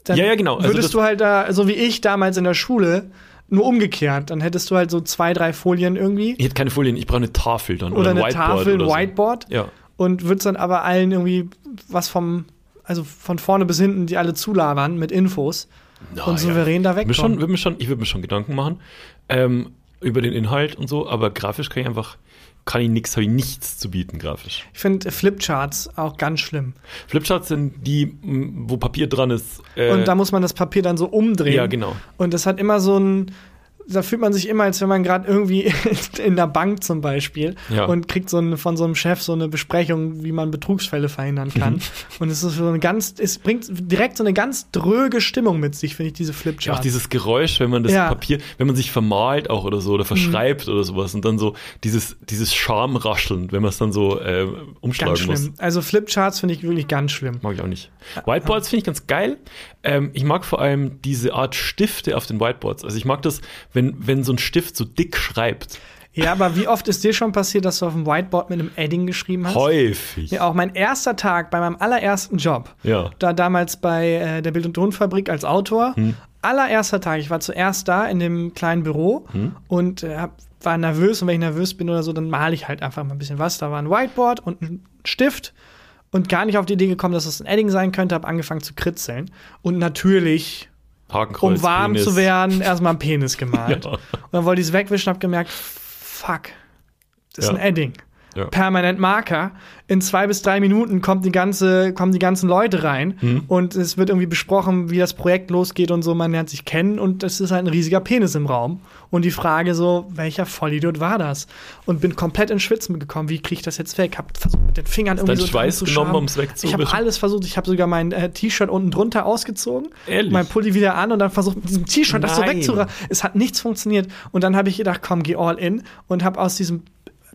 dann Ja, ja, genau. Also würdest du halt da, so wie ich damals in der Schule, nur umgekehrt. Dann hättest du halt so zwei, drei Folien irgendwie Ich hätte keine Folien, ich brauche eine Tafel dann. oder ein eine Whiteboard Tafel, ein oder so. Whiteboard Ja. und würdest dann aber allen irgendwie was vom, also von vorne bis hinten, die alle zulabern mit Infos Na, und souverän da Mir schon, wegkommen. würd schon, ich würde mir schon Gedanken machen ähm, über den Inhalt und so, aber grafisch kann ich einfach, kann ich nichts, habe ich nichts zu bieten grafisch. Ich finde Flipcharts auch ganz schlimm. Flipcharts sind die, wo Papier dran ist. Äh, Und da muss man das Papier dann so umdrehen. Ja, genau. Und das hat immer so ein. Da fühlt man sich immer, als wenn man gerade irgendwie in der Bank zum Beispiel Ja. und kriegt so ein, von so einem Chef so eine Besprechung, wie man Betrugsfälle verhindern kann. und es ist so eine ganz, es bringt direkt so eine ganz dröge Stimmung mit sich, finde ich, diese Ja, Flipcharts. auch dieses Geräusch, wenn man das Ja. Papier, wenn man sich vermalt auch oder so oder verschreibt oder sowas und dann so dieses, dieses Schamrascheln, wenn man es dann so äh, umschlagen ganz muss. schlimm. Also Flipcharts finde ich wirklich ganz schlimm. Mag ich auch nicht. Whiteboards finde ich ganz geil. Ähm, ich mag vor allem diese Art Stifte auf den Whiteboards. Also ich mag das, wenn, wenn so ein Stift so dick schreibt. Ja, aber wie oft ist dir schon passiert, dass du auf dem Whiteboard mit einem Edding geschrieben hast? Häufig. Ja, auch mein erster Tag bei meinem allerersten Job. Ja. Da damals bei äh, der Bild- und Tonfabrik als Autor. Allererster Tag. Ich war zuerst da in dem kleinen Büro und äh, war nervös. Und wenn ich nervös bin oder so, dann male ich halt einfach mal ein bisschen was. Da war ein Whiteboard und ein Stift und gar nicht auf die Idee gekommen, dass es ein Edding sein könnte. Hab angefangen zu kritzeln. Und natürlich, Hakenkreuz, um warm Penis. zu werden, erstmal einen Penis gemalt. Ja. Und dann wollte ich es wegwischen und hab gemerkt, fuck, das ist Ja. ein Edding Ja. permanent Marker. In zwei bis drei Minuten kommt die ganze, kommen die ganzen Leute rein Mhm. und es wird irgendwie besprochen, wie das Projekt losgeht und so. Man lernt sich kennen und es ist halt ein riesiger Penis im Raum. Und die Frage so, welcher Vollidiot war das? Und bin komplett ins Schwitzen gekommen. Wie kriege ich das jetzt weg? Hab versucht mit den Fingern irgendwie so Schweiß zu genommen, um's? Ich habe alles versucht. Ich habe sogar mein äh, T-Shirt unten drunter ausgezogen, Ehrlich? mein Pulli wieder an und dann versucht mit diesem T-Shirt das so Nein. wegzuraffen. Es hat nichts funktioniert. Und dann habe ich gedacht, komm, geh all in und habe aus diesem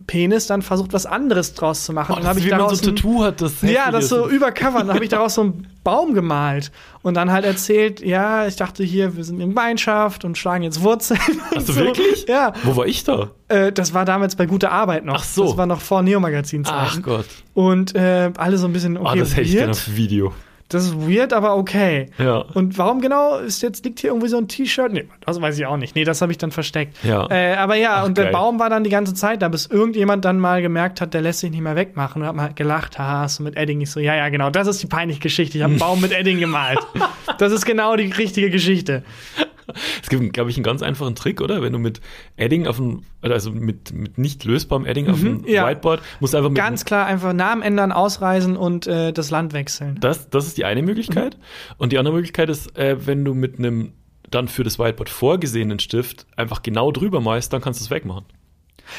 Penis dann versucht, was anderes draus zu machen. Oh, und habe ich wie daraus so ein Tattoo hat, das ja, das so übercovert. Dann habe ich daraus so einen Baum gemalt und dann halt erzählt, ja, ich dachte hier, wir sind in Gemeinschaft und schlagen jetzt Wurzeln. Hast du wirklich? Ja, Wo war ich da? äh, das war damals bei Gute Arbeit noch. Ach so. Das war noch vor Neo-Magazin Ach Gott. Und äh, alle so ein bisschen, okay, Ah, das hätte ich gerne auf Video. Das ist weird, aber okay. Ja. Und warum genau ist jetzt liegt hier irgendwie so ein T-Shirt? Nee, das weiß ich auch nicht. Nee, das habe ich dann versteckt. Ja. Äh, aber ja, Ach, und der geil. Baum war dann die ganze Zeit da, bis irgendjemand dann mal gemerkt hat, der lässt sich nicht mehr wegmachen und hat mal gelacht, haha, hast du mit Edding nicht so. Ja, ja, genau, das ist die peinliche Geschichte. Ich habe einen Baum mit Edding gemalt. Das ist genau die richtige Geschichte. Es gibt, glaube ich, einen ganz einfachen Trick, oder? Wenn du mit Edding auf dem, also mit, mit nicht lösbarem Edding auf dem Mhm, ja. Whiteboard, musst du einfach mit Ganz klar, einfach Namen ändern, ausreisen und äh, das Land wechseln. Das, das ist die eine Möglichkeit. Und die andere Möglichkeit ist, äh, wenn du mit einem dann für das Whiteboard vorgesehenen Stift einfach genau drüber malst, dann kannst du es wegmachen.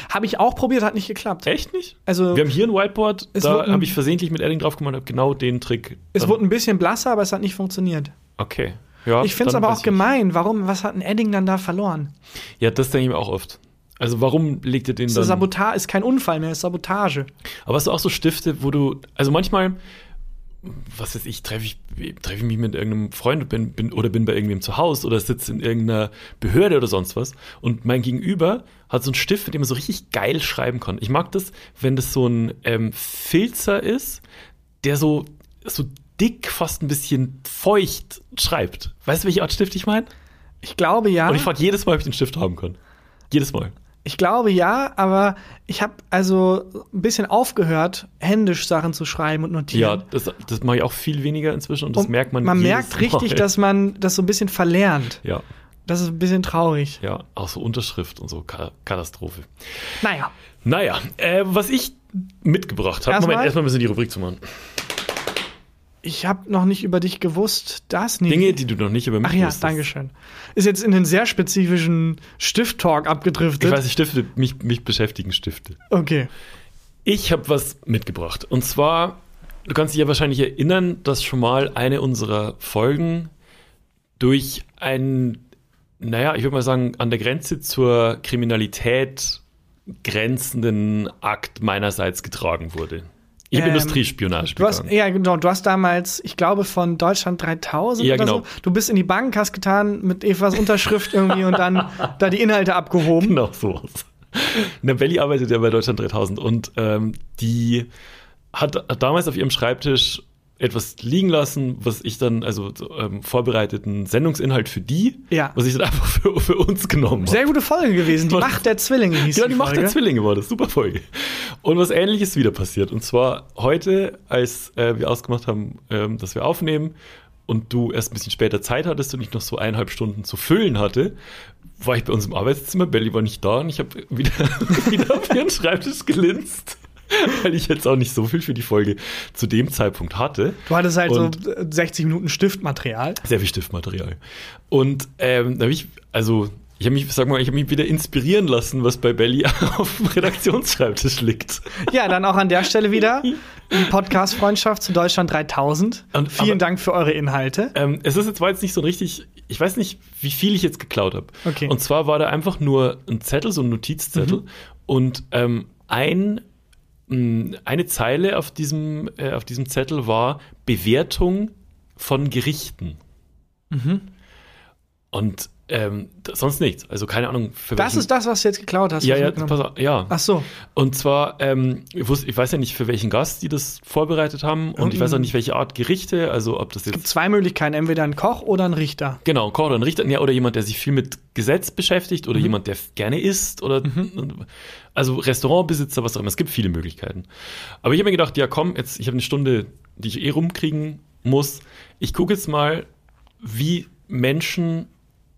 Habe ich auch probiert, hat nicht geklappt. Echt nicht? Also, Wir haben hier ein Whiteboard, da habe ich versehentlich mit Edding drauf gemacht, habe genau den Trick. es wurde ein bisschen blasser, aber es hat nicht funktioniert. Okay. Ja, Ich finde es aber auch ich. gemein. Warum, was hat ein Edding dann da verloren? Ja, das denke ich mir auch oft. Also warum legt ihr den dann? Sabotage, ist kein Unfall mehr, ist Sabotage. Aber hast du auch so Stifte, wo du, also manchmal, was weiß ich, treffe ich, treffe ich mich mit irgendeinem Freund bin, bin, oder bin bei irgendwem zu Hause oder sitze in irgendeiner Behörde oder sonst was und mein Gegenüber hat so einen Stift, mit dem man so richtig geil schreiben kann. Ich mag das, wenn das so ein ähm, Filzer ist, der so, so dick, fast ein bisschen feucht schreibt. Weißt du, welche Art Stift ich meine? Ich glaube ja. Und ich frage jedes Mal, ob ich den Stift haben kann. Jedes Mal. Ich glaube ja, aber ich habe also ein bisschen aufgehört, händisch Sachen zu schreiben und Ja, notieren. das, das mache ich auch viel weniger inzwischen und das Und merkt man Man merkt richtig, Mal. dass man das so ein bisschen verlernt. Ja, Das ist ein bisschen traurig. ja, auch so Unterschrift und so, Ka- Katastrophe. Naja, Naja, äh, was ich mitgebracht habe, Erstmal- Moment, erstmal müssen wir die Rubrik zu machen. Ich habe noch nicht über dich gewusst, das nicht. Dinge, die du noch nicht über mich Ach ja, wusstest. danke schön. Ist jetzt in den sehr spezifischen Stift-Talk abgedriftet. Ich weiß, nicht, Stifte, mich, mich beschäftigen Stifte. Okay. Ich habe was mitgebracht. Und zwar, du kannst dich ja wahrscheinlich erinnern, dass schon mal eine unserer Folgen durch einen, naja, ich würde mal sagen, an der Grenze zur Kriminalität grenzenden Akt meinerseits getragen wurde. Ich habe Ähm, Industriespionage Du hast, ja, genau. Du hast damals, ich glaube, von Deutschland 3000 Ja, oder genau. so. Du bist in die Bank, hast getan mit Evas Unterschrift irgendwie und dann da die Inhalte abgehoben. Genau sowas. Na, Belly arbeitet ja bei Deutschland 3000 und ähm, die hat, hat damals auf ihrem Schreibtisch etwas liegen lassen, was ich dann, also so, ähm, vorbereiteten Sendungsinhalt für die, Ja. was ich dann einfach für, für uns genommen habe. Sehr gute Folge gewesen. Die? Macht der Zwillinge hieß Ja, die Macht Folge. der Zwillinge war das, super Folge. Und was ähnliches wieder passiert. Und zwar heute, als äh, wir ausgemacht haben, ähm, dass wir aufnehmen und du erst ein bisschen später Zeit hattest und ich noch so eineinhalb Stunden zu füllen hatte, war ich bei uns im Arbeitszimmer, Belly war nicht da und ich habe wieder, wieder auf ihren Schreibtisch gelinst. Weil ich jetzt auch nicht so viel für die Folge zu dem Zeitpunkt hatte. Du hattest halt Und- so äh, 60 Minuten Stiftmaterial. Sehr viel Stiftmaterial. Und ähm, da habe ich, also, ich habe mich, sag mal, ich habe mich wieder inspirieren lassen, was bei Belly auf dem Redaktionsschreibtisch liegt. Ja, dann auch an der Stelle wieder die Podcast-Freundschaft zu Deutschland 3000. Und- Vielen aber- Dank für eure Inhalte. Ähm, es ist jetzt war jetzt nicht so richtig, ich weiß nicht, wie viel ich jetzt geklaut habe. Okay. Und zwar war da einfach nur ein Zettel, so ein Notizzettel und ähm, ein eine Zeile auf diesem, äh, auf diesem Zettel war Bewertung von Gerichten. Und ähm, sonst nichts. Also keine Ahnung, Das welchen- ist das, was du jetzt geklaut hast. Ja, ja, pass auf, ja. Ach so. Und zwar, ähm, ich, wusste, ich weiß ja nicht, für welchen Gast die das vorbereitet haben und ich weiß auch nicht, welche Art Gerichte, also ob das jetzt Zwei Möglichkeiten, entweder ein Koch oder ein Richter. Genau, ein Koch oder ein Richter, ja, oder jemand, der sich viel mit Gesetz beschäftigt oder jemand, der gerne isst oder also Restaurantbesitzer, was auch immer. Es gibt viele Möglichkeiten. Aber ich habe mir gedacht, ja komm, jetzt, ich habe eine Stunde, die ich eh rumkriegen muss. Ich gucke jetzt mal, wie Menschen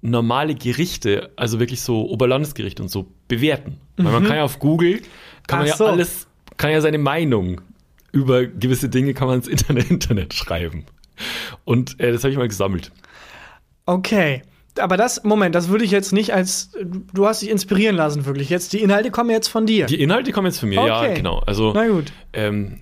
normale Gerichte, also wirklich so Oberlandesgerichte und so bewerten. Weil man kann ja auf Google, kann man Ach ja so. alles, kann ja seine Meinung über gewisse Dinge kann man ins Internet, Internet schreiben. Und äh, das habe ich mal gesammelt. Okay. Aber das, Moment, das würde ich jetzt nicht als, du hast dich inspirieren lassen, wirklich. Jetzt, die Inhalte kommen jetzt von dir. Die Inhalte kommen jetzt von mir, ja, Okay. genau. Also Na gut. ähm,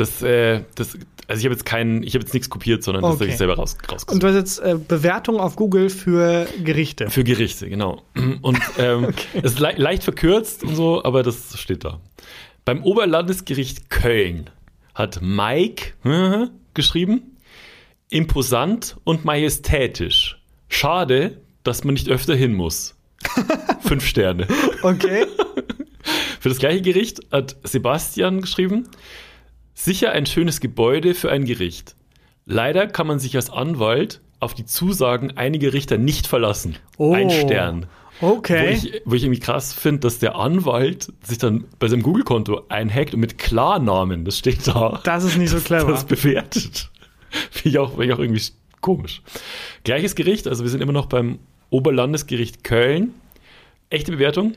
das, äh, das, also ich habe jetzt keinen, ich habe jetzt nichts kopiert, sondern das Okay. habe ich selber raus, Und rausgesucht. du hast jetzt äh, Bewertungen auf Google für Gerichte. Für Gerichte, genau. Und ähm, es ist le leicht verkürzt und so, aber das steht da. Beim Oberlandesgericht Köln hat Mike äh, geschrieben, imposant und majestätisch. Schade, dass man nicht öfter hin muss. Fünf Sterne. Okay. Für das gleiche Gericht hat Sebastian geschrieben, sicher ein schönes Gebäude für ein Gericht. Leider kann man sich als Anwalt auf die Zusagen einiger Richter nicht verlassen. Oh. Ein Stern. Okay. Wo ich, wo ich irgendwie krass finde, dass der Anwalt sich dann bei seinem Google-Konto einhackt und mit Klarnamen, das steht da, das ist nicht so clever. das bewertet. Finde ich, auch- finde ich auch irgendwie komisch. Gleiches Gericht, also wir sind immer noch beim Oberlandesgericht Köln. Echte Bewertung.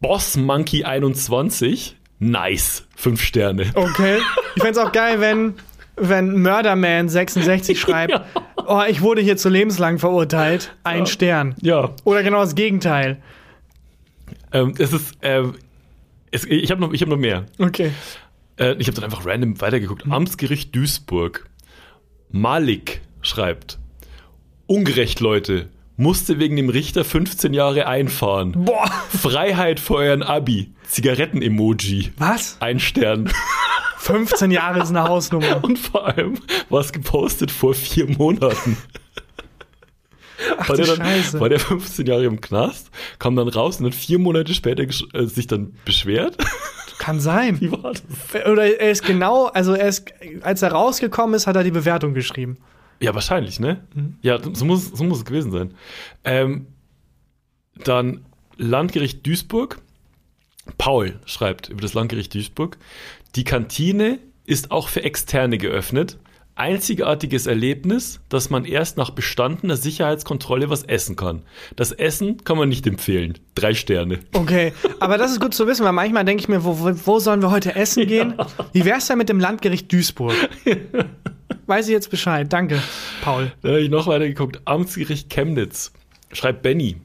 Boss Monkey 21. Nice. Fünf Sterne. Okay. Ich fände es auch geil, wenn, wenn Murderman 66 schreibt, Ja. oh, ich wurde hier zu lebenslang verurteilt. Ein Ja. Stern. Ja. Oder genau das Gegenteil. Ähm, es ist, ähm, es, ich habe noch, ich hab noch mehr. Okay. Äh, ich habe dann einfach random weitergeguckt. Amtsgericht Duisburg. Malik schreibt: Ungerecht, Leute. Musste wegen dem Richter 15 Jahre einfahren. Boah. Freiheit für euren Abi. Zigaretten-Emoji. Was? Ein Stern. 15 Jahre ist eine Hausnummer. Und vor allem war es gepostet vor vier Monaten. Ach war, der dann, Scheiße. war der 15 Jahre im Knast, kam dann raus und hat vier Monate später äh, sich dann beschwert. Kann sein. Wie war das? Oder er ist genau, also er ist, als er rausgekommen ist, hat er die Bewertung geschrieben. Ja, wahrscheinlich, ne? Mhm. Ja, so muss, so muss es gewesen sein. Ähm, dann Landgericht Duisburg. Paul schreibt über das Landgericht Duisburg. Die Kantine ist auch für Externe geöffnet. Einzigartiges Erlebnis, dass man erst nach bestandener Sicherheitskontrolle was essen kann. Das Essen kann man nicht empfehlen. Drei Sterne. Okay, aber das ist gut zu wissen, weil manchmal denke ich mir, wo, wo, sollen wir heute essen gehen? Wie wär's denn mit dem Landgericht Duisburg? Weiß ich jetzt Bescheid. Danke, Paul. Da habe ich noch weiter geguckt. Amtsgericht Chemnitz. Schreibt Benny.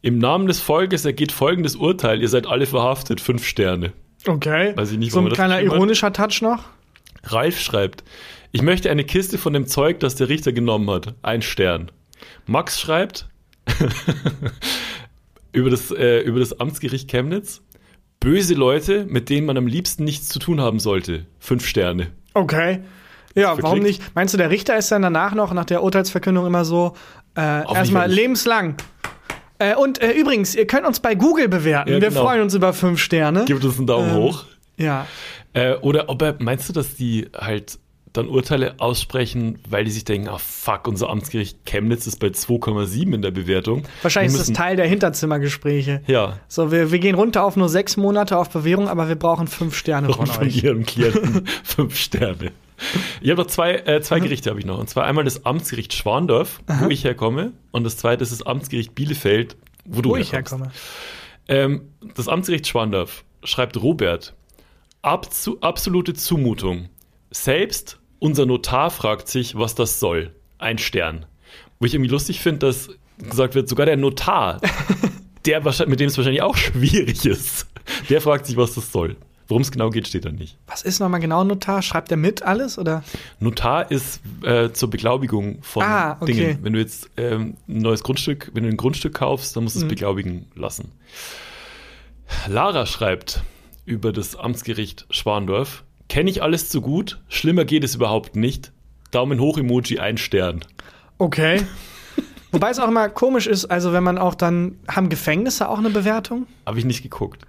Im Namen des Volkes ergeht folgendes Urteil. Ihr seid alle verhaftet. Fünf Sterne. Okay. Weiß ich nicht, so ein kleiner ironischer Touch noch. Ralf schreibt, ich möchte eine Kiste von dem Zeug, das der Richter genommen hat. Ein Stern. Max schreibt über das, äh, über das Amtsgericht Chemnitz. Böse Leute, mit denen man am liebsten nichts zu tun haben sollte. Fünf Sterne. Okay. Ja, Für warum nicht? Meinst du, der Richter ist dann danach noch, nach der Urteilsverkündung immer so, äh, erstmal lebenslang. Äh, und äh, übrigens, ihr könnt uns bei Google bewerten. Ja, Wir genau. freuen uns über fünf Sterne. Gibt uns einen Daumen Ähm, hoch. Ja. Äh, oder ob er, meinst du, dass die halt dann Urteile aussprechen, weil die sich denken, ah fuck, unser Amtsgericht Chemnitz ist bei 2,7 in der Bewertung. Wahrscheinlich ist das Teil der Hinterzimmergespräche. Ja, So, wir, wir gehen runter auf nur sechs Monate auf Bewährung, aber wir brauchen fünf Sterne von von euch. ihrem Klienten fünf Sterne. Ich habe noch zwei, äh, zwei Gerichte habe ich noch. Und zwar einmal das Amtsgericht Schwandorf, wo ich herkomme, und das zweite ist das Amtsgericht Bielefeld, wo du Wo ich herkommst. herkomme. Ähm, das Amtsgericht Schwandorf schreibt Robert, Abzu absolute Zumutung. Selbst unser Notar fragt sich, was das soll. Ein Stern. Wo ich irgendwie lustig finde, dass gesagt wird, sogar der Notar, der mit dem es wahrscheinlich auch schwierig ist, der fragt sich, was das soll. Worum es genau geht, steht da nicht. Was ist nochmal genau ein Notar? Schreibt der mit alles oder? Notar ist äh, zur Beglaubigung von Ah, okay. Dingen. Wenn du jetzt ähm, ein neues Grundstück, wenn du ein Grundstück kaufst, dann musst Mhm. du es beglaubigen lassen. Lara schreibt über das Amtsgericht Schwandorf, kenne ich alles zu gut, schlimmer geht es überhaupt nicht. Daumen hoch Emoji, ein Stern. Okay. Wobei es auch immer komisch ist, also wenn man auch dann, haben Gefängnisse auch eine Bewertung? Habe ich nicht geguckt.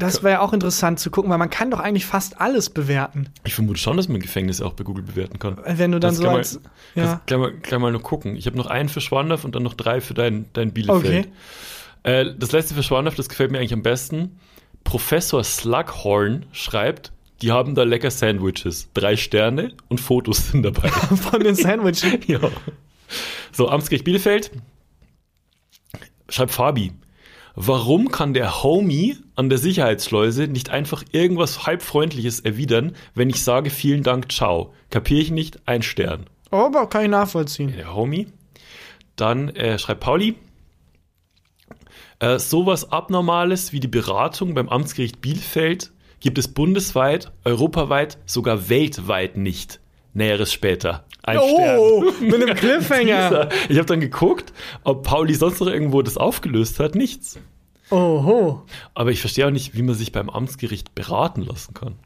Das wäre auch interessant zu gucken, weil man kann doch eigentlich fast alles bewerten. Ich vermute schon, dass man Gefängnisse auch bei Google bewerten kann. Wenn du dann Das so kann als. Ja. Ja. Gleich, mal, gleich mal noch gucken. Ich habe noch einen für Schwandorf und dann noch drei für dein, dein Bielefeld. Okay. Äh, das letzte für Schwandorf, das gefällt mir eigentlich am besten. Professor Slughorn schreibt, die haben da lecker Sandwiches. Drei Sterne und Fotos sind dabei. Von den Sandwiches. ja. So, Amtsgericht Bielefeld. Schreibt Fabi. Warum kann der Homie an der Sicherheitsschleuse nicht einfach irgendwas halbfreundliches erwidern, wenn ich sage vielen Dank, ciao? Kapiere ich nicht? Ein Stern. Oh, aber kann ich nachvollziehen. Der Homie. Dann äh, schreibt Pauli. Äh, sowas Abnormales wie die Beratung beim Amtsgericht Bielefeld gibt es bundesweit, europaweit, sogar weltweit nicht. Näheres später. Ein Oh, Stern. mit einem Cliffhanger. Ich habe dann geguckt, ob Pauli sonst noch irgendwo das aufgelöst hat. Nichts. Oho. Aber ich verstehe auch nicht, wie man sich beim Amtsgericht beraten lassen kann.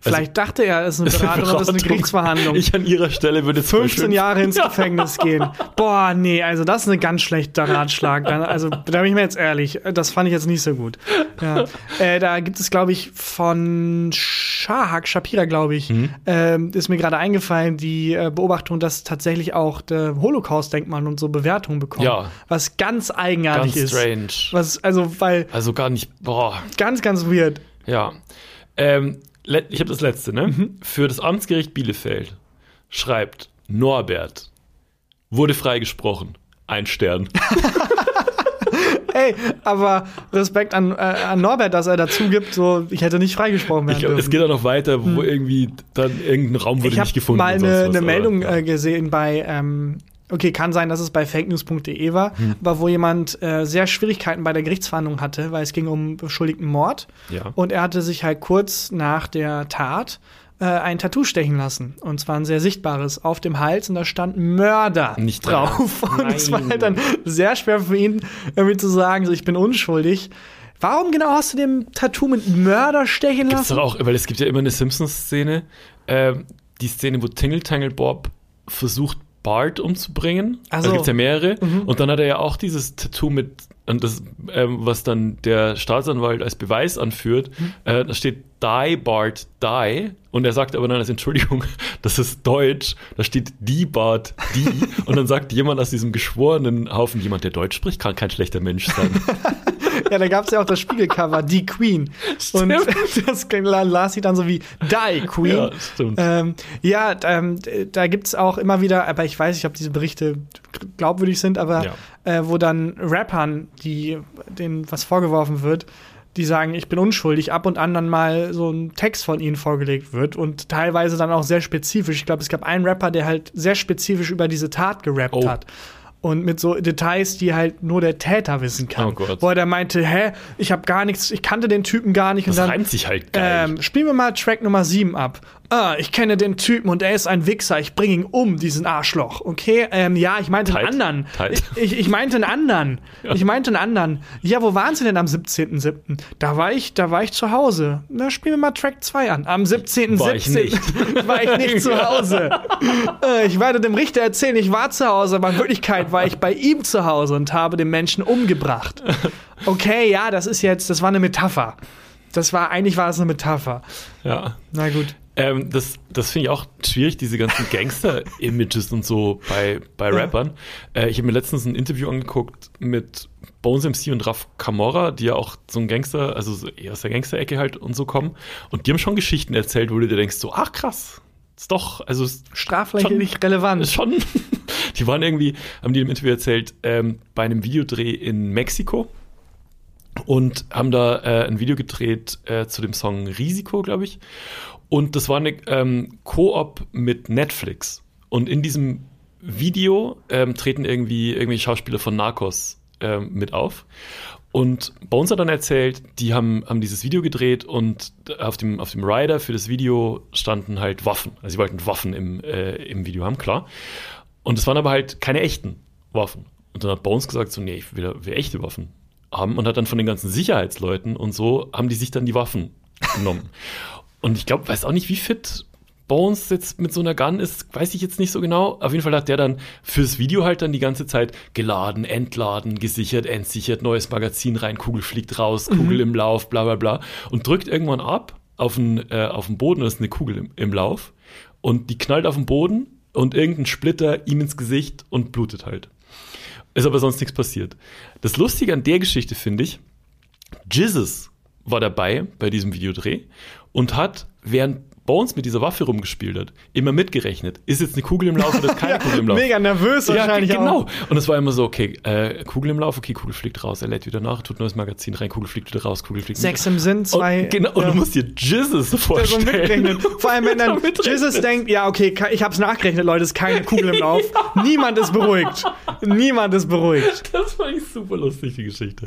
Vielleicht dachte er, es ist eine Beratung, es ist eine Gerichtsverhandlung. Ich an ihrer Stelle würde jetzt mal 15 schön- Jahre ins Gefängnis gehen. Boah, nee, also das ist ein ganz schlechter Ratschlag. Also, da bin ich mir jetzt ehrlich, das fand ich jetzt nicht so gut. Ja. Äh, da gibt es, glaube ich, von Shahak, Shapira, glaube ich, Mhm. ähm, ist mir gerade eingefallen, die äh, Beobachtung, dass tatsächlich auch der Holocaust-Denkmal und so Bewertungen bekommen. Ja. Was ganz eigenartig Ganz ist. strange. Was, also, weil Also gar nicht, boah. ganz, ganz weird. Ja. Ähm, ich habe das letzte, ne? Für das Amtsgericht Bielefeld schreibt Norbert, wurde freigesprochen. Ein Stern. Ey, aber Respekt an, äh, an Norbert, dass er dazu gibt, so, ich hätte nicht freigesprochen werden Ich glaube, es dürfen. geht auch noch weiter, wo irgendwie dann irgendein Raum wurde Ich habe nicht gefunden. mal und sonst eine, was, eine Meldung äh, gesehen bei, ähm, okay, kann sein, dass es bei fakenews.de war, Hm. aber wo jemand äh, sehr Schwierigkeiten bei der Gerichtsverhandlung hatte, weil es ging um beschuldigten Mord. Ja. Und er hatte sich halt kurz nach der Tat äh, ein Tattoo stechen lassen. Und zwar ein sehr sichtbares auf dem Hals und da stand Mörder Nicht drauf. Ernst. Und es war Nein. halt dann sehr schwer für ihn, irgendwie zu sagen, so ich bin unschuldig. Warum genau hast du dem Tattoo mit Mörder stechen Gibt's lassen? doch auch, weil es gibt ja immer eine Simpsons-Szene, ähm, die Szene, wo Tingle Tangle Bob versucht, Bart umzubringen. Ach Also so. gibt's ja mehrere. Und dann hat er ja auch dieses Tattoo mit, und das, ähm, was dann der Staatsanwalt als Beweis anführt, äh, da steht Die Bart Die. Und er sagt aber dann als Entschuldigung, das ist Deutsch, da steht die Bart die. und dann sagt jemand aus diesem geschworenen Haufen, jemand, der Deutsch spricht, kann kein schlechter Mensch sein. Ja, da gab es ja auch das Spiegelcover, Die Queen. Und das las sie dann so wie Die Queen. ja, stimmt. Ähm, ja, ähm, da gibt's auch immer wieder, aber ich weiß nicht, ob diese Berichte glaubwürdig sind, aber äh, wo dann Rappern, die denen was vorgeworfen wird, die sagen, ich bin unschuldig, ab und an dann mal so ein Text von ihnen vorgelegt wird und teilweise dann auch sehr spezifisch. Ich glaube, es gab einen Rapper, der halt sehr spezifisch über diese Tat gerappt Oh. hat. Und mit so Details, die halt nur der Täter wissen kann. Oh Gott. Wo er dann meinte, hä, ich habe gar nichts, ich kannte den Typen gar nicht. Das und dann, reimt sich halt geil. ähm, spielen wir mal Track Nummer 7 ab. Ah, ich kenne den Typen und er ist ein Wichser. Ich bringe ihn um, diesen Arschloch. Okay, ähm, ja, ich meinte einen Tight. anderen. Tight. Ich, ich meinte einen anderen. Ich meinte einen anderen. Ja, wo waren sie denn am 17.07.? Da war ich, da war ich zu Hause. Na, spielen wir mal Track 2 an. Am 17.07. War ich nicht. war ich nicht zu Hause. Äh, ich werde dem Richter erzählen, ich war zu Hause, aber in Wirklichkeit war ich bei ihm zu Hause und habe den Menschen umgebracht. Okay, ja, das ist jetzt, das war eine Metapher. Das war, eigentlich war es eine Metapher. ja. Na gut. Ähm, das das finde ich auch schwierig, diese ganzen Gangster-Images und so bei, bei Ja. Rappern. Äh, ich habe mir letztens ein Interview angeguckt mit Bones MC und Raf Camorra, die ja auch so ein Gangster, also so eher aus der Gangster-Ecke halt und so kommen. Und die haben schon Geschichten erzählt, wo du dir denkst, so, ach krass, ist doch, also ist Strafrechtlich relevant. ist schon. Die waren irgendwie, haben die im Interview erzählt, ähm, bei einem Videodreh in Mexiko und haben da äh, ein Video gedreht äh, zu dem Song Risiko, glaube ich. Und das war eine ähm, Koop mit Netflix. Und in diesem Video ähm, treten irgendwie irgendwelche Schauspieler von Narcos ähm, mit auf. Und Bones hat dann erzählt, die haben, haben dieses Video gedreht und auf dem, auf dem Rider für das Video standen halt Waffen. Also sie wollten Waffen im, äh, im Video haben, klar. Und es waren aber halt keine echten Waffen. Und dann hat Bones gesagt, so, nee, ich will, will echte Waffen haben. Und hat dann von den ganzen Sicherheitsleuten und so, haben die sich dann die Waffen genommen. und ich glaube, weiß auch nicht, wie fit Bones jetzt mit so einer Gun ist, weiß ich jetzt nicht so genau. Auf jeden Fall hat der dann fürs Video halt dann die ganze Zeit geladen, entladen, gesichert, entsichert, neues Magazin rein, Kugel fliegt raus, Kugel im Lauf, bla bla bla. Und drückt irgendwann ab auf den, äh, auf den Boden, da ist eine Kugel im, im Lauf. Und die knallt auf den Boden und irgendein Splitter ihm ins Gesicht und blutet halt. Ist aber sonst nichts passiert. Das Lustige an der Geschichte finde ich, Jesus war dabei bei diesem Videodreh und hat, während Bones mit dieser Waffe rumgespielt hat, immer mitgerechnet. Ist jetzt eine Kugel im Lauf oder ist keine Kugel im Lauf? Mega nervös Ja, wahrscheinlich genau. auch. Und es war immer so, okay, äh, Kugel im Lauf, okay, Kugel fliegt raus, er lädt wieder nach, tut neues Magazin rein, Kugel fliegt wieder raus, Kugel fliegt Sechs im Sinn, zwei. Und, genau, und ja. du musst dir so vorstellen. Vor allem, wenn dann. Jesus denkt, ja, okay, ich hab's nachgerechnet, Leute, ist keine Kugel im Lauf. Niemand ist beruhigt. Niemand ist beruhigt. Das fand ich super lustig, die Geschichte.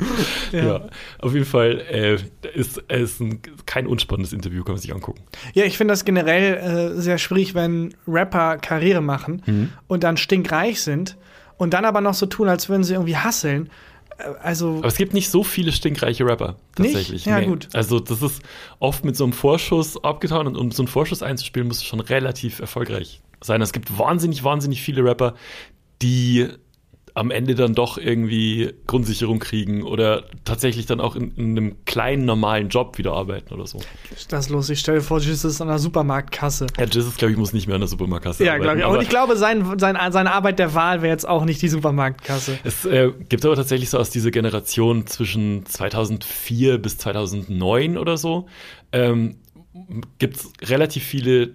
Ja. Ja, auf jeden Fall äh, ist ein, kein unspannendes Interview, kann man sich angucken. Ja, ich finde das generell äh, sehr schwierig, wenn Rapper Karriere machen Mhm. und dann stinkreich sind und dann aber noch so tun, als würden sie irgendwie hasseln. Äh, Also, Aber es gibt nicht so viele stinkreiche Rapper, Nicht? tatsächlich. Ja, gut. Also, das ist oft mit so einem Vorschuss abgetan und um so einen Vorschuss einzuspielen, musst du schon relativ erfolgreich sein. Es gibt wahnsinnig, wahnsinnig viele Rapper, die am Ende dann doch irgendwie Grundsicherung kriegen oder tatsächlich dann auch in, in einem kleinen, normalen Job wieder arbeiten oder so. das ist lustig. Stell dir vor, Jesus ist an der Supermarktkasse. Ja, Jesus, glaube ich, muss nicht mehr an der Supermarktkasse Ja, arbeiten. glaube ich. Und ich glaube, sein, sein, seine Arbeit der Wahl wäre jetzt auch nicht die Supermarktkasse. Es äh, gibt aber tatsächlich so aus dieser Generation zwischen 2004 bis 2009 oder so, ähm, gibt es relativ viele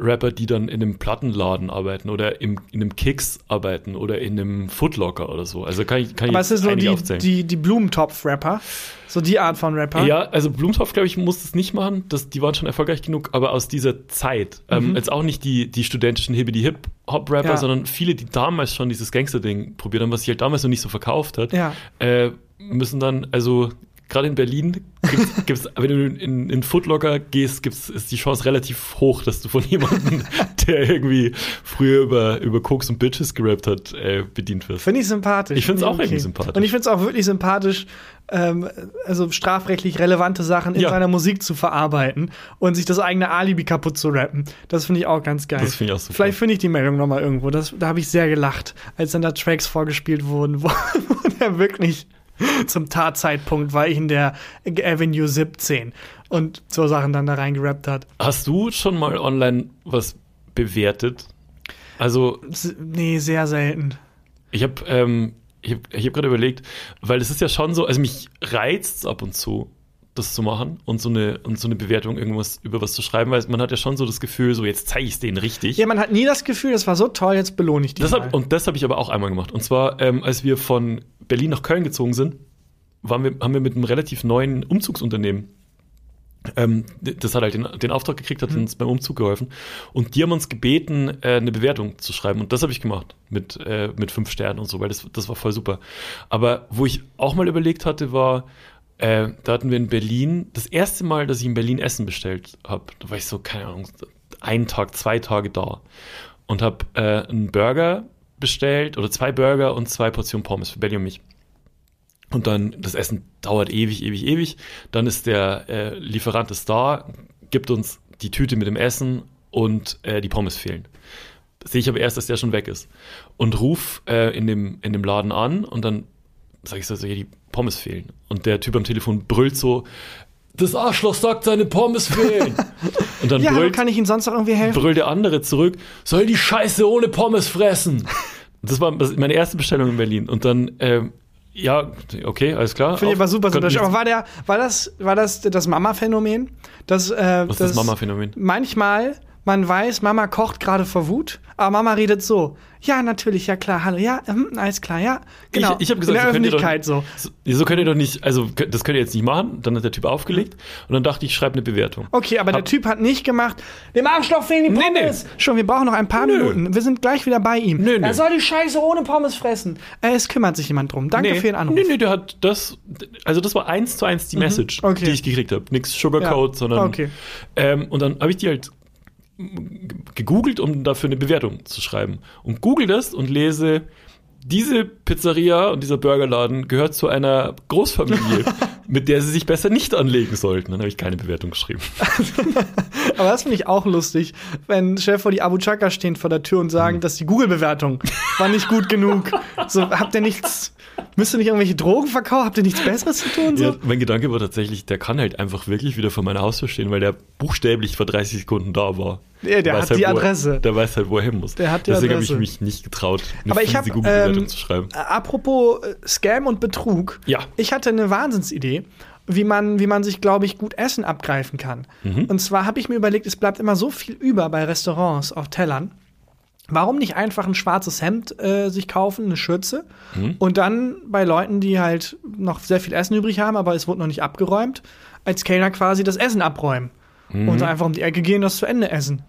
Rapper, die dann in einem Plattenladen arbeiten oder im, in einem Kicks arbeiten oder in einem Footlocker oder so. Also kann ich, kann ich Aber es ist so die, aufzählen. die, die Blumentopf-Rapper. So die Art von Rapper. Ja, also Blumentopf, glaube ich, muss es nicht machen. Das, die waren schon erfolgreich genug, aber aus dieser Zeit. Ähm, jetzt auch nicht die, die studentischen Hibbidi-Hip-Hop-Rapper, Mhm. Ja. sondern viele, die damals schon dieses Gangster-Ding probiert haben, was sich halt damals noch nicht so verkauft hat, Ja. äh, müssen dann, also gerade in Berlin, gibt's, gibt's, wenn du in, in Footlocker gehst, gibt's, ist die Chance relativ hoch, dass du von jemandem, der irgendwie früher über, über Koks und Bitches gerappt hat, äh, bedient wirst. Finde ich sympathisch. Ich Finde auch irgendwie sympathisch. Und ich finde es auch wirklich sympathisch, ähm, also strafrechtlich relevante Sachen in Ja. seiner Musik zu verarbeiten und sich das eigene Alibi kaputt zu rappen. Das finde ich auch ganz geil. Das finde ich auch super. Vielleicht finde ich die Meldung noch mal irgendwo. Das, da habe ich sehr gelacht, als dann da Tracks vorgespielt wurden, wo, wo der wirklich zum Tatzeitpunkt war ich in der Avenue 17 und so Sachen dann da reingerappt hat. Hast du schon mal online was bewertet? Also, S- Nee, sehr selten. ich habe ähm, ich hab, ich hab gerade überlegt, weil es ist ja schon so, also mich reizt ab und zu, das zu machen und so eine und so eine Bewertung irgendwas über was zu schreiben, weil man hat ja schon so das Gefühl, so jetzt zeige ich es denen richtig. Ja, man hat nie das Gefühl, das war so toll, jetzt belohne ich die Das hab, und das habe ich aber auch einmal gemacht. Und zwar, ähm, als wir von Berlin nach Köln gezogen sind, waren wir, haben wir mit einem relativ neuen Umzugsunternehmen Ähm, das hat halt den, den Auftrag gekriegt, hat uns beim Umzug geholfen. Und die haben uns gebeten, äh, eine Bewertung zu schreiben. Und das habe ich gemacht mit, äh, mit fünf Sternen und so, weil das, das war voll super. Aber wo ich auch mal überlegt hatte, war, äh, da hatten wir in Berlin, das erste Mal, dass ich in Berlin Essen bestellt habe, da war ich so, keine Ahnung, einen Tag, zwei Tage da und habe äh, einen Burger bestellt oder zwei Burger und zwei Portionen Pommes für Belly und mich. Und dann, das Essen dauert ewig, ewig, ewig. Dann ist der äh, Lieferant ist da, gibt uns die Tüte mit dem Essen und äh, die Pommes fehlen. Sehe ich aber erst, dass der schon weg ist. Und ruf äh, in, dem, in dem Laden an und dann sage ich so, ja, die Pommes fehlen. Und der Typ am Telefon brüllt so, das Arschloch sagt, seine Pommes fehlen. Und dann Ja, brüllt, kann ich Ihnen sonst noch irgendwie helfen? brüllt der andere zurück, soll die Scheiße ohne Pommes fressen. Das war das- meine erste Bestellung in Berlin. Und dann, ähm, ja, okay, alles klar. Finde ich aber super sympathisch. Aber war, der, war das, war das das Mama-Phänomen? Das, äh, Was ist das Mama-Phänomen? Manchmal, man weiß, Mama kocht gerade vor Wut, aber Mama redet so. Ja, natürlich, ja klar, hallo, ja, hm, alles klar, ja. Genau. Ich, ich habe gesagt, In der so Öffentlichkeit so. doch, so. So könnt ihr doch nicht, also das könnt ihr jetzt nicht machen. Dann hat der Typ aufgelegt und dann dachte ich, ich schreibe eine Bewertung. Okay, aber der Hab- Typ hat nicht gemacht, dem Arschloch fehlen die Nee, Pommes. Schon, wir brauchen noch ein paar Nö. Minuten. Wir sind gleich wieder bei ihm. Nö, nö. Er soll die Scheiße ohne Pommes fressen. Es kümmert sich jemand drum. Danke für den Anruf. Nee, nee, der hat das, also das war eins zu eins die Message, Mhm. Okay. die ich gekriegt habe. Nix Sugarcoat, Ja. sondern. Okay. Ähm, und dann habe ich die halt gegoogelt, um dafür eine Bewertung zu schreiben. Und google das und lese, diese Pizzeria und dieser Burgerladen gehört zu einer Großfamilie, mit der sie sich besser nicht anlegen sollten. Dann habe ich keine Bewertung geschrieben. Aber das finde ich auch lustig, wenn Chef vor die Abu Chaka stehen vor der Tür und sagen, Mhm. dass die Google-Bewertung war nicht gut genug. So, habt ihr nichts, müsst ihr nicht irgendwelche Drogen verkaufen? Habt ihr nichts Besseres zu tun? So? Ja, mein Gedanke war tatsächlich, der kann halt einfach wirklich wieder vor meiner Haustür stehen, weil der buchstäblich vor 30 Sekunden da war. Ja, der Weiß hat halt, die wo er- Adresse. Der weiß halt, wo er hin muss. Der hat die Deswegen habe ich Adresse. mich nicht getraut, eine Aber ich habe Google-Bewertung ähm, zu schreiben. apropos äh, Scam und Betrug. Ja. Ich hatte eine Wahnsinnsidee, wie man, wie man sich, glaube ich, gut Essen abgreifen kann. Mhm. Und zwar habe ich mir überlegt, es bleibt immer so viel über bei Restaurants auf Tellern. Warum nicht einfach ein schwarzes Hemd äh, sich kaufen, eine Schürze Mhm. und dann bei Leuten, die halt noch sehr viel Essen übrig haben, aber es wurde noch nicht abgeräumt, als Kellner quasi das Essen abräumen Mhm. und einfach um die Ecke gehen, das zu Ende essen.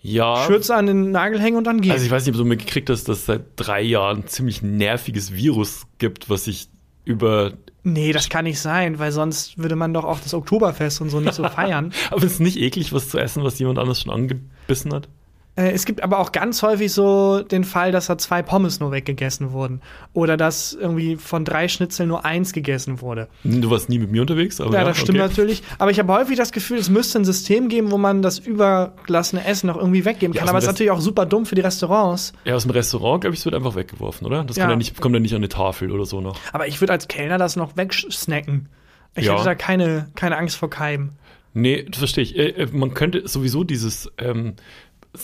Ja, Schürze an den Nagel hängen und dann gehen. also ich weiß nicht, ob du mitgekriegt hast, dass es seit drei Jahren ein ziemlich nerviges Virus gibt, was sich über. Nee, das kann nicht sein, weil sonst würde man doch auch das Oktoberfest und so nicht so feiern. Aber es ist nicht eklig, was zu essen, was jemand anders schon angebissen hat. Äh, es gibt aber auch ganz häufig so den Fall, dass da zwei Pommes nur weggegessen wurden. Oder dass irgendwie von drei Schnitzeln nur eins gegessen wurde. Du warst nie mit mir unterwegs, aber Ja, das stimmt okay. natürlich. Aber ich habe häufig das Gefühl, es müsste ein System geben, wo man das übergelassene Essen noch irgendwie weggeben Ja, kann. aus aber es ist natürlich auch super dumm für die Restaurants. Ja, aus dem Restaurant, glaube ich, es wird einfach weggeworfen, oder? Das Ja. Ja nicht, kommt ja nicht an eine Tafel oder so noch. Aber ich würde als Kellner das noch wegsnacken. Ich Ja. hätte da keine, keine Angst vor Keimen. Nee, das verstehe ich. Äh, äh, man könnte sowieso dieses ähm,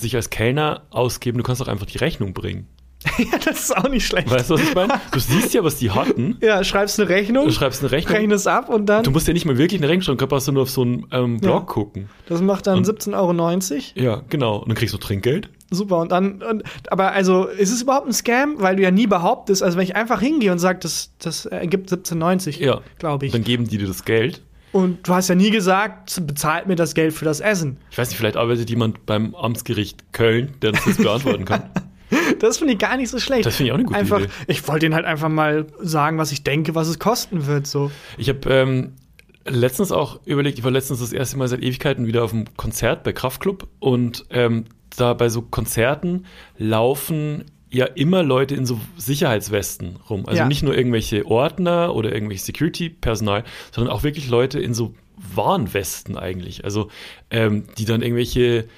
sich als Kellner ausgeben, du kannst auch einfach die Rechnung bringen. ja, das ist auch nicht schlecht. Weißt du, was ich meine? Du siehst ja, was die hatten. Ja, schreibst eine Rechnung, Du schreibst eine Rechnung. rechne es ab und dann. Du musst ja nicht mal wirklich eine Rechnung schreiben, du kannst nur auf so einen ähm, Blog Ja. gucken. Das macht dann Und- 17,90 Euro. Ja, genau. Und dann kriegst du Trinkgeld. Super. Und dann, und, aber also, ist es überhaupt ein Scam? Weil du ja nie behauptest, also wenn ich einfach hingehe und sage, das, das ergibt 17,90, Ja. glaube ich. Dann geben die dir das Geld. Und du hast ja nie gesagt, bezahlt mir das Geld für das Essen. Ich weiß nicht, vielleicht arbeitet jemand beim Amtsgericht Köln, der uns das beantworten kann. Das finde ich gar nicht so schlecht. Das finde ich auch eine gute einfach, Idee. Ich wollte denen halt einfach mal sagen, was ich denke, was es kosten wird. So. Ich habe ähm, letztens auch überlegt, ich war letztens das erste Mal seit Ewigkeiten wieder auf einem Konzert bei Kraftklub und ähm, da bei so Konzerten laufen ja immer Leute in so Sicherheitswesten rum. Also Ja. nicht nur irgendwelche Ordner oder irgendwelche Security-Personal, sondern auch wirklich Leute in so Warnwesten eigentlich. Also ähm, die dann irgendwelche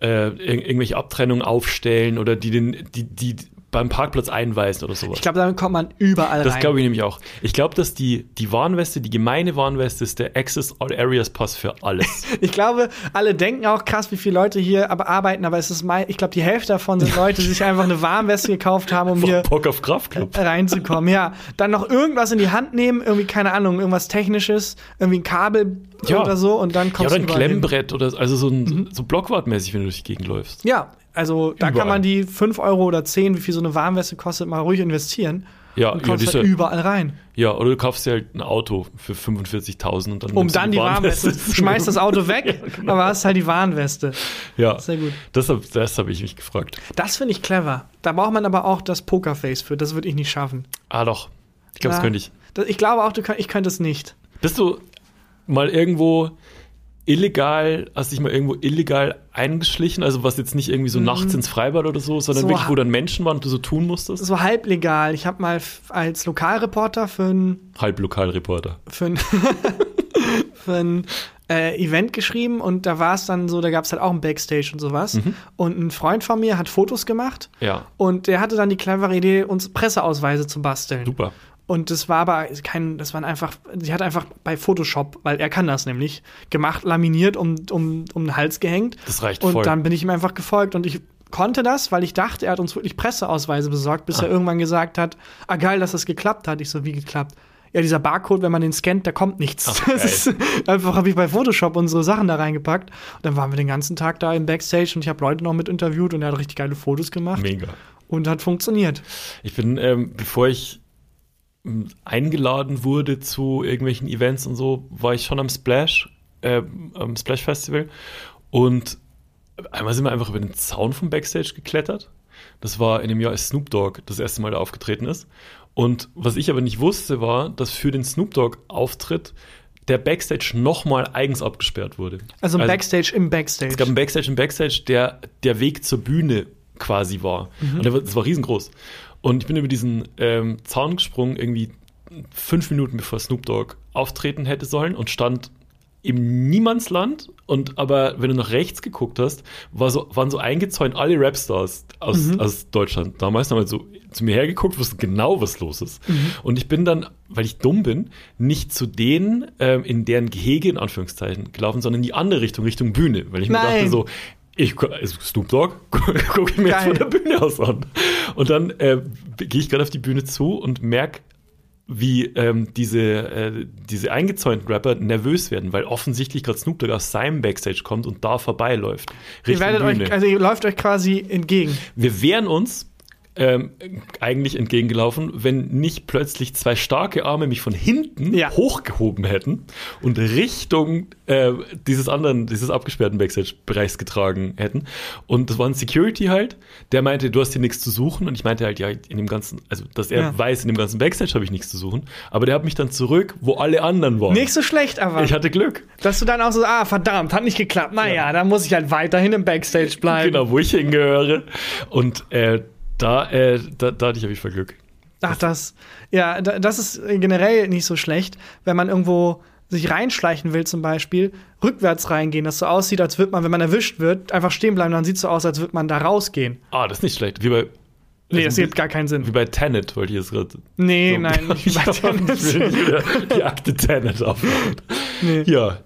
äh, ir irgendwelche Abtrennungen aufstellen oder die den, die, die beim Parkplatz einweisen oder sowas. Ich glaube, damit kommt man überall Das rein. glaube ich nämlich auch. Ich glaube, dass die, die Warnweste, die gemeine Warnweste ist der Access All Areas Pass für alles. Ich glaube, alle denken auch krass, wie viele Leute hier aber arbeiten, aber es ist mein, ich glaube, die Hälfte davon sind Leute, die sich einfach eine Warmweste gekauft haben, um hier Bock auf Kraftclub. reinzukommen. Ja, dann noch irgendwas in die Hand nehmen, irgendwie keine Ahnung, irgendwas technisches, irgendwie ein Kabel Ja. oder so und dann Ja, kommst oder ein überall hin. Klemmbrett oder also so ein so blockwartmäßig, wenn du durch die Gegend läufst. Ja, also da Überall. kann man die 5 Euro oder 10, wie viel so eine Warmweste kostet, mal ruhig investieren. Ja, und ja, kommst diese- halt überall rein. Ja, oder du kaufst dir halt ein Auto für 45.000 und dann Um dann die Warnweste. Schmeißt das Auto weg, aber hast halt die Warnweste. Ja, Sehr gut. deshalb, das habe ich mich gefragt. Das finde ich clever. Da braucht man aber auch das Pokerface für. Das würde ich nicht schaffen. Ah, doch. Ich glaube, das Ja. könnte ich. Ich glaube auch, du könnt, ich könnte es nicht. Bist du mal irgendwo illegal, hast dich mal irgendwo illegal eingeschlichen? Also was jetzt nicht irgendwie so nachts ins Freibad oder so, sondern Mhm. So wirklich, wo dann Menschen waren und du so tun musstest? So halblegal. Ich habe mal als Lokalreporter für ein, Halblokalreporter. für ein, für ein äh, Event geschrieben und da war es dann so, da gab es halt auch ein Backstage und sowas. Mhm. Und ein Freund von mir hat Fotos gemacht Ja, und der hatte dann die clevere Idee, uns Presseausweise zu basteln. super. Und das war aber kein, das waren einfach, sie hat einfach bei Photoshop, weil er kann das nämlich, gemacht, laminiert, um, um, um den Hals gehängt. Das reicht Und voll. dann bin ich ihm einfach gefolgt und ich konnte das, weil ich dachte, er hat uns wirklich Presseausweise besorgt, bis Ah. er irgendwann gesagt hat, ah geil, dass das geklappt hat. Ich so, wie geklappt? Ja, dieser Barcode, wenn man den scannt, da kommt nichts. Ach, das ist, einfach habe ich bei Photoshop unsere Sachen da reingepackt. Und dann waren wir den ganzen Tag da im Backstage und ich habe Leute noch mit interviewt und er hat richtig geile Fotos gemacht Mega. und hat funktioniert. Ich bin, ähm, bevor ich eingeladen wurde zu irgendwelchen Events und so, war ich schon am Splash, äh, am Splash Festival. Und einmal sind wir einfach über den Zaun vom Backstage geklettert. Das war in dem Jahr, als Snoop Dogg das erste Mal da aufgetreten ist. Und was ich aber nicht wusste, war, dass für den Snoop Dogg-Auftritt der Backstage nochmal eigens abgesperrt wurde. Also, ein Backstage im Backstage. Es gab einen Backstage im Backstage, der der Weg zur Bühne quasi war. Mhm. Und das war riesengroß. Und ich bin über diesen ähm, Zaun gesprungen, irgendwie fünf Minuten bevor Snoop Dogg auftreten hätte sollen und stand im Niemandsland. Und aber wenn du nach rechts geguckt hast, war so, waren so eingezäunt alle Rapstars aus, Mhm. aus Deutschland. Damals haben wir so zu mir hergeguckt, wussten genau, was los ist. Mhm. Und ich bin dann, weil ich dumm bin, nicht zu denen ähm, in deren Gehege in Anführungszeichen gelaufen, sondern in die andere Richtung, Richtung Bühne. Weil ich mir Nein. dachte so, ich also Snoop Dogg, gucke ich mir jetzt Geil. von der Bühne aus an. Und dann äh, gehe ich gerade auf die Bühne zu und merke, wie ähm, diese, äh, diese eingezäunten Rapper nervös werden, weil offensichtlich gerade Snoop Dogg aus seinem Backstage kommt und da vorbeiläuft. Ihr Richtung werdet Bühne. euch, also ihr läuft euch quasi entgegen. Wir wären uns ähm, eigentlich entgegengelaufen, wenn nicht plötzlich zwei starke Arme mich von hinten Ja. hochgehoben hätten und Richtung äh, dieses anderen, dieses abgesperrten Backstage-Bereichs getragen hätten. Und das war ein Security halt, der meinte, du hast hier nichts zu suchen. Und ich meinte halt, ja, in dem ganzen, also dass er Ja. weiß, in dem ganzen Backstage habe ich nichts zu suchen. Aber der hat mich dann zurück, wo alle anderen waren. Nicht so schlecht, aber. ich hatte Glück. dass du dann auch so, ah, verdammt, hat nicht geklappt. Naja, dann muss ich halt weiterhin im Backstage bleiben. Genau, wo ich hingehöre. Und äh, da, äh, da, da hatte ich Fall Glück. Ach, das, ja, da- das ist generell nicht so schlecht, wenn man irgendwo sich reinschleichen will, zum Beispiel, rückwärts reingehen, dass so aussieht, als würde man, wenn man erwischt wird, einfach stehen bleiben, dann sieht es so aus, als würde man da rausgehen. Ah, das ist nicht schlecht. Wie bei, Nee, das also, gibt gar keinen wie Sinn. bei Tenet, wollte ich jetzt gerade. Nee, so- nein, nicht ich bei Tenet. die Akte Tenet aufmachen. Nee. Ja,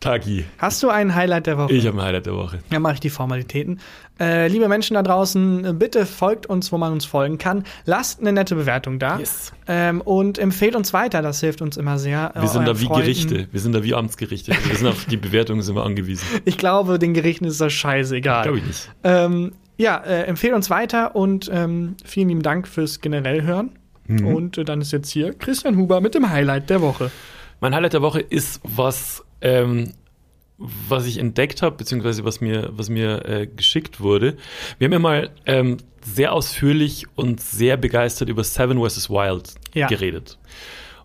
Tagi. Hast du ein Highlight der Woche? Ich habe ein Highlight der Woche. Dann mache ich die Formalitäten. Äh, liebe Menschen da draußen, äh, bitte folgt uns, wo man uns folgen kann. Lasst eine nette Bewertung da. Yes. Ähm, und empfehlt uns weiter, das hilft uns immer sehr. Wir sind da wie Freunden. Gerichte. Wir sind da wie Amtsgerichte. Wir sind auf die Bewertungen sind wir angewiesen. Ich glaube, den Gerichten ist das scheißegal. Glaube ich nicht. Ähm, ja, äh, empfehlt uns weiter und ähm, vielen lieben Dank fürs generell hören. Mhm. Und äh, dann ist jetzt hier Christian Huber mit dem Highlight der Woche. Mein Highlight der Woche ist was, ähm, was ich entdeckt habe, beziehungsweise was mir, was mir äh, geschickt wurde. Wir haben ja mal ähm, sehr ausführlich und sehr begeistert über Seven vs. Wild Ja. geredet.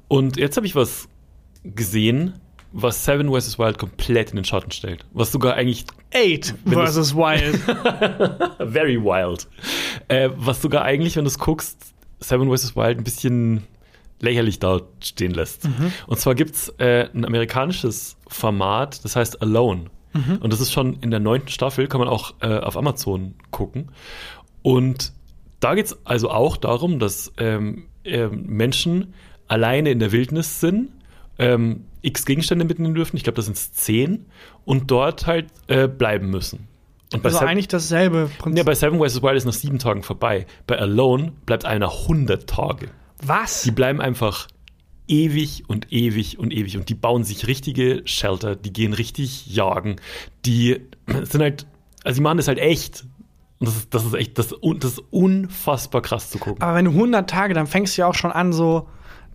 Und jetzt habe ich was gesehen, was Seven vs. Wild komplett in den Schatten stellt. Was sogar eigentlich Eight versus Wild. very wild. Äh, was sogar eigentlich, wenn du es guckst, Seven vs. Wild ein bisschen lächerlich da stehen lässt. Und zwar gibt's äh, ein amerikanisches Format, das heißt Alone. Und das ist schon in der neunten Staffel, kann man auch äh, auf Amazon gucken. Und da geht's also auch darum, dass ähm, ähm, Menschen alleine in der Wildnis sind, ähm, x Gegenstände mitnehmen dürfen, ich glaube, das sind zehn, und dort halt äh, bleiben müssen. Und also eigentlich dasselbe Prinzip. ja, bei Seven vs. Wild ist nach sieben Tagen vorbei. Bei Alone bleibt einer 100 Tage. Was? Die bleiben einfach ewig und ewig und ewig und die bauen sich richtige Shelter, die gehen richtig jagen, die sind halt, also die machen das halt echt. Und das ist, das ist echt, das, das ist unfassbar krass zu gucken. Aber wenn du 100 Tage, dann fängst du ja auch schon an, so,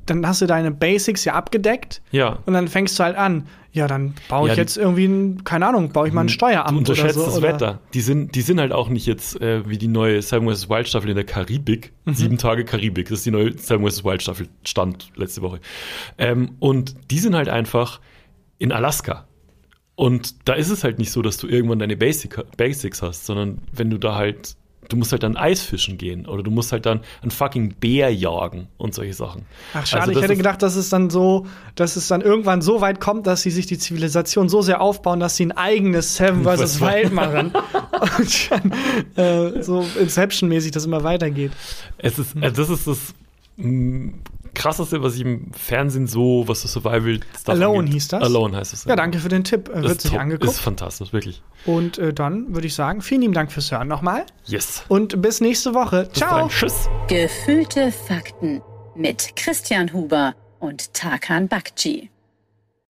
dann hast du deine Basics ja abgedeckt. Ja. Und dann fängst du halt an, ja, dann baue ich Ja, jetzt irgendwie, ein, keine Ahnung, baue ich mal ein Du Steueramt unterschätzt oder so. das oder? Wetter. Die sind, die sind halt auch nicht jetzt äh, wie die neue Seven vs. Wild Staffel in der Karibik. Mhm. Sieben Tage Karibik. Das ist die neue Seven vs. Wild Staffel. Stand letzte Woche. Ähm, und die sind halt einfach in Alaska. Und da ist es halt nicht so, dass du irgendwann deine Basic, Basics hast, sondern wenn du da halt, du musst halt dann Eisfischen gehen oder du musst halt dann einen fucking Bär jagen und solche Sachen. Ach schade, Also ich hätte gedacht, dass es dann so, dass es dann irgendwann so weit kommt, dass sie sich die Zivilisation so sehr aufbauen, dass sie ein eigenes Seven vs. Wild machen. Und dann äh, so Inception-mäßig das immer weitergeht. Es ist, äh, das ist das mh, krasseste, was ich im Fernsehen so, was so Survival Stuff Alone angeht. hieß das? Alone heißt es. Ja, danke für den Tipp. Das Wird sich angeguckt. Ist fantastisch, wirklich. Und äh, dann würde ich sagen, vielen lieben Dank fürs Hören nochmal. Yes. Und bis nächste Woche. Bis Ciao. dahin. Tschüss. Gefühlte Fakten mit Christian Huber und Tarkan Bakci.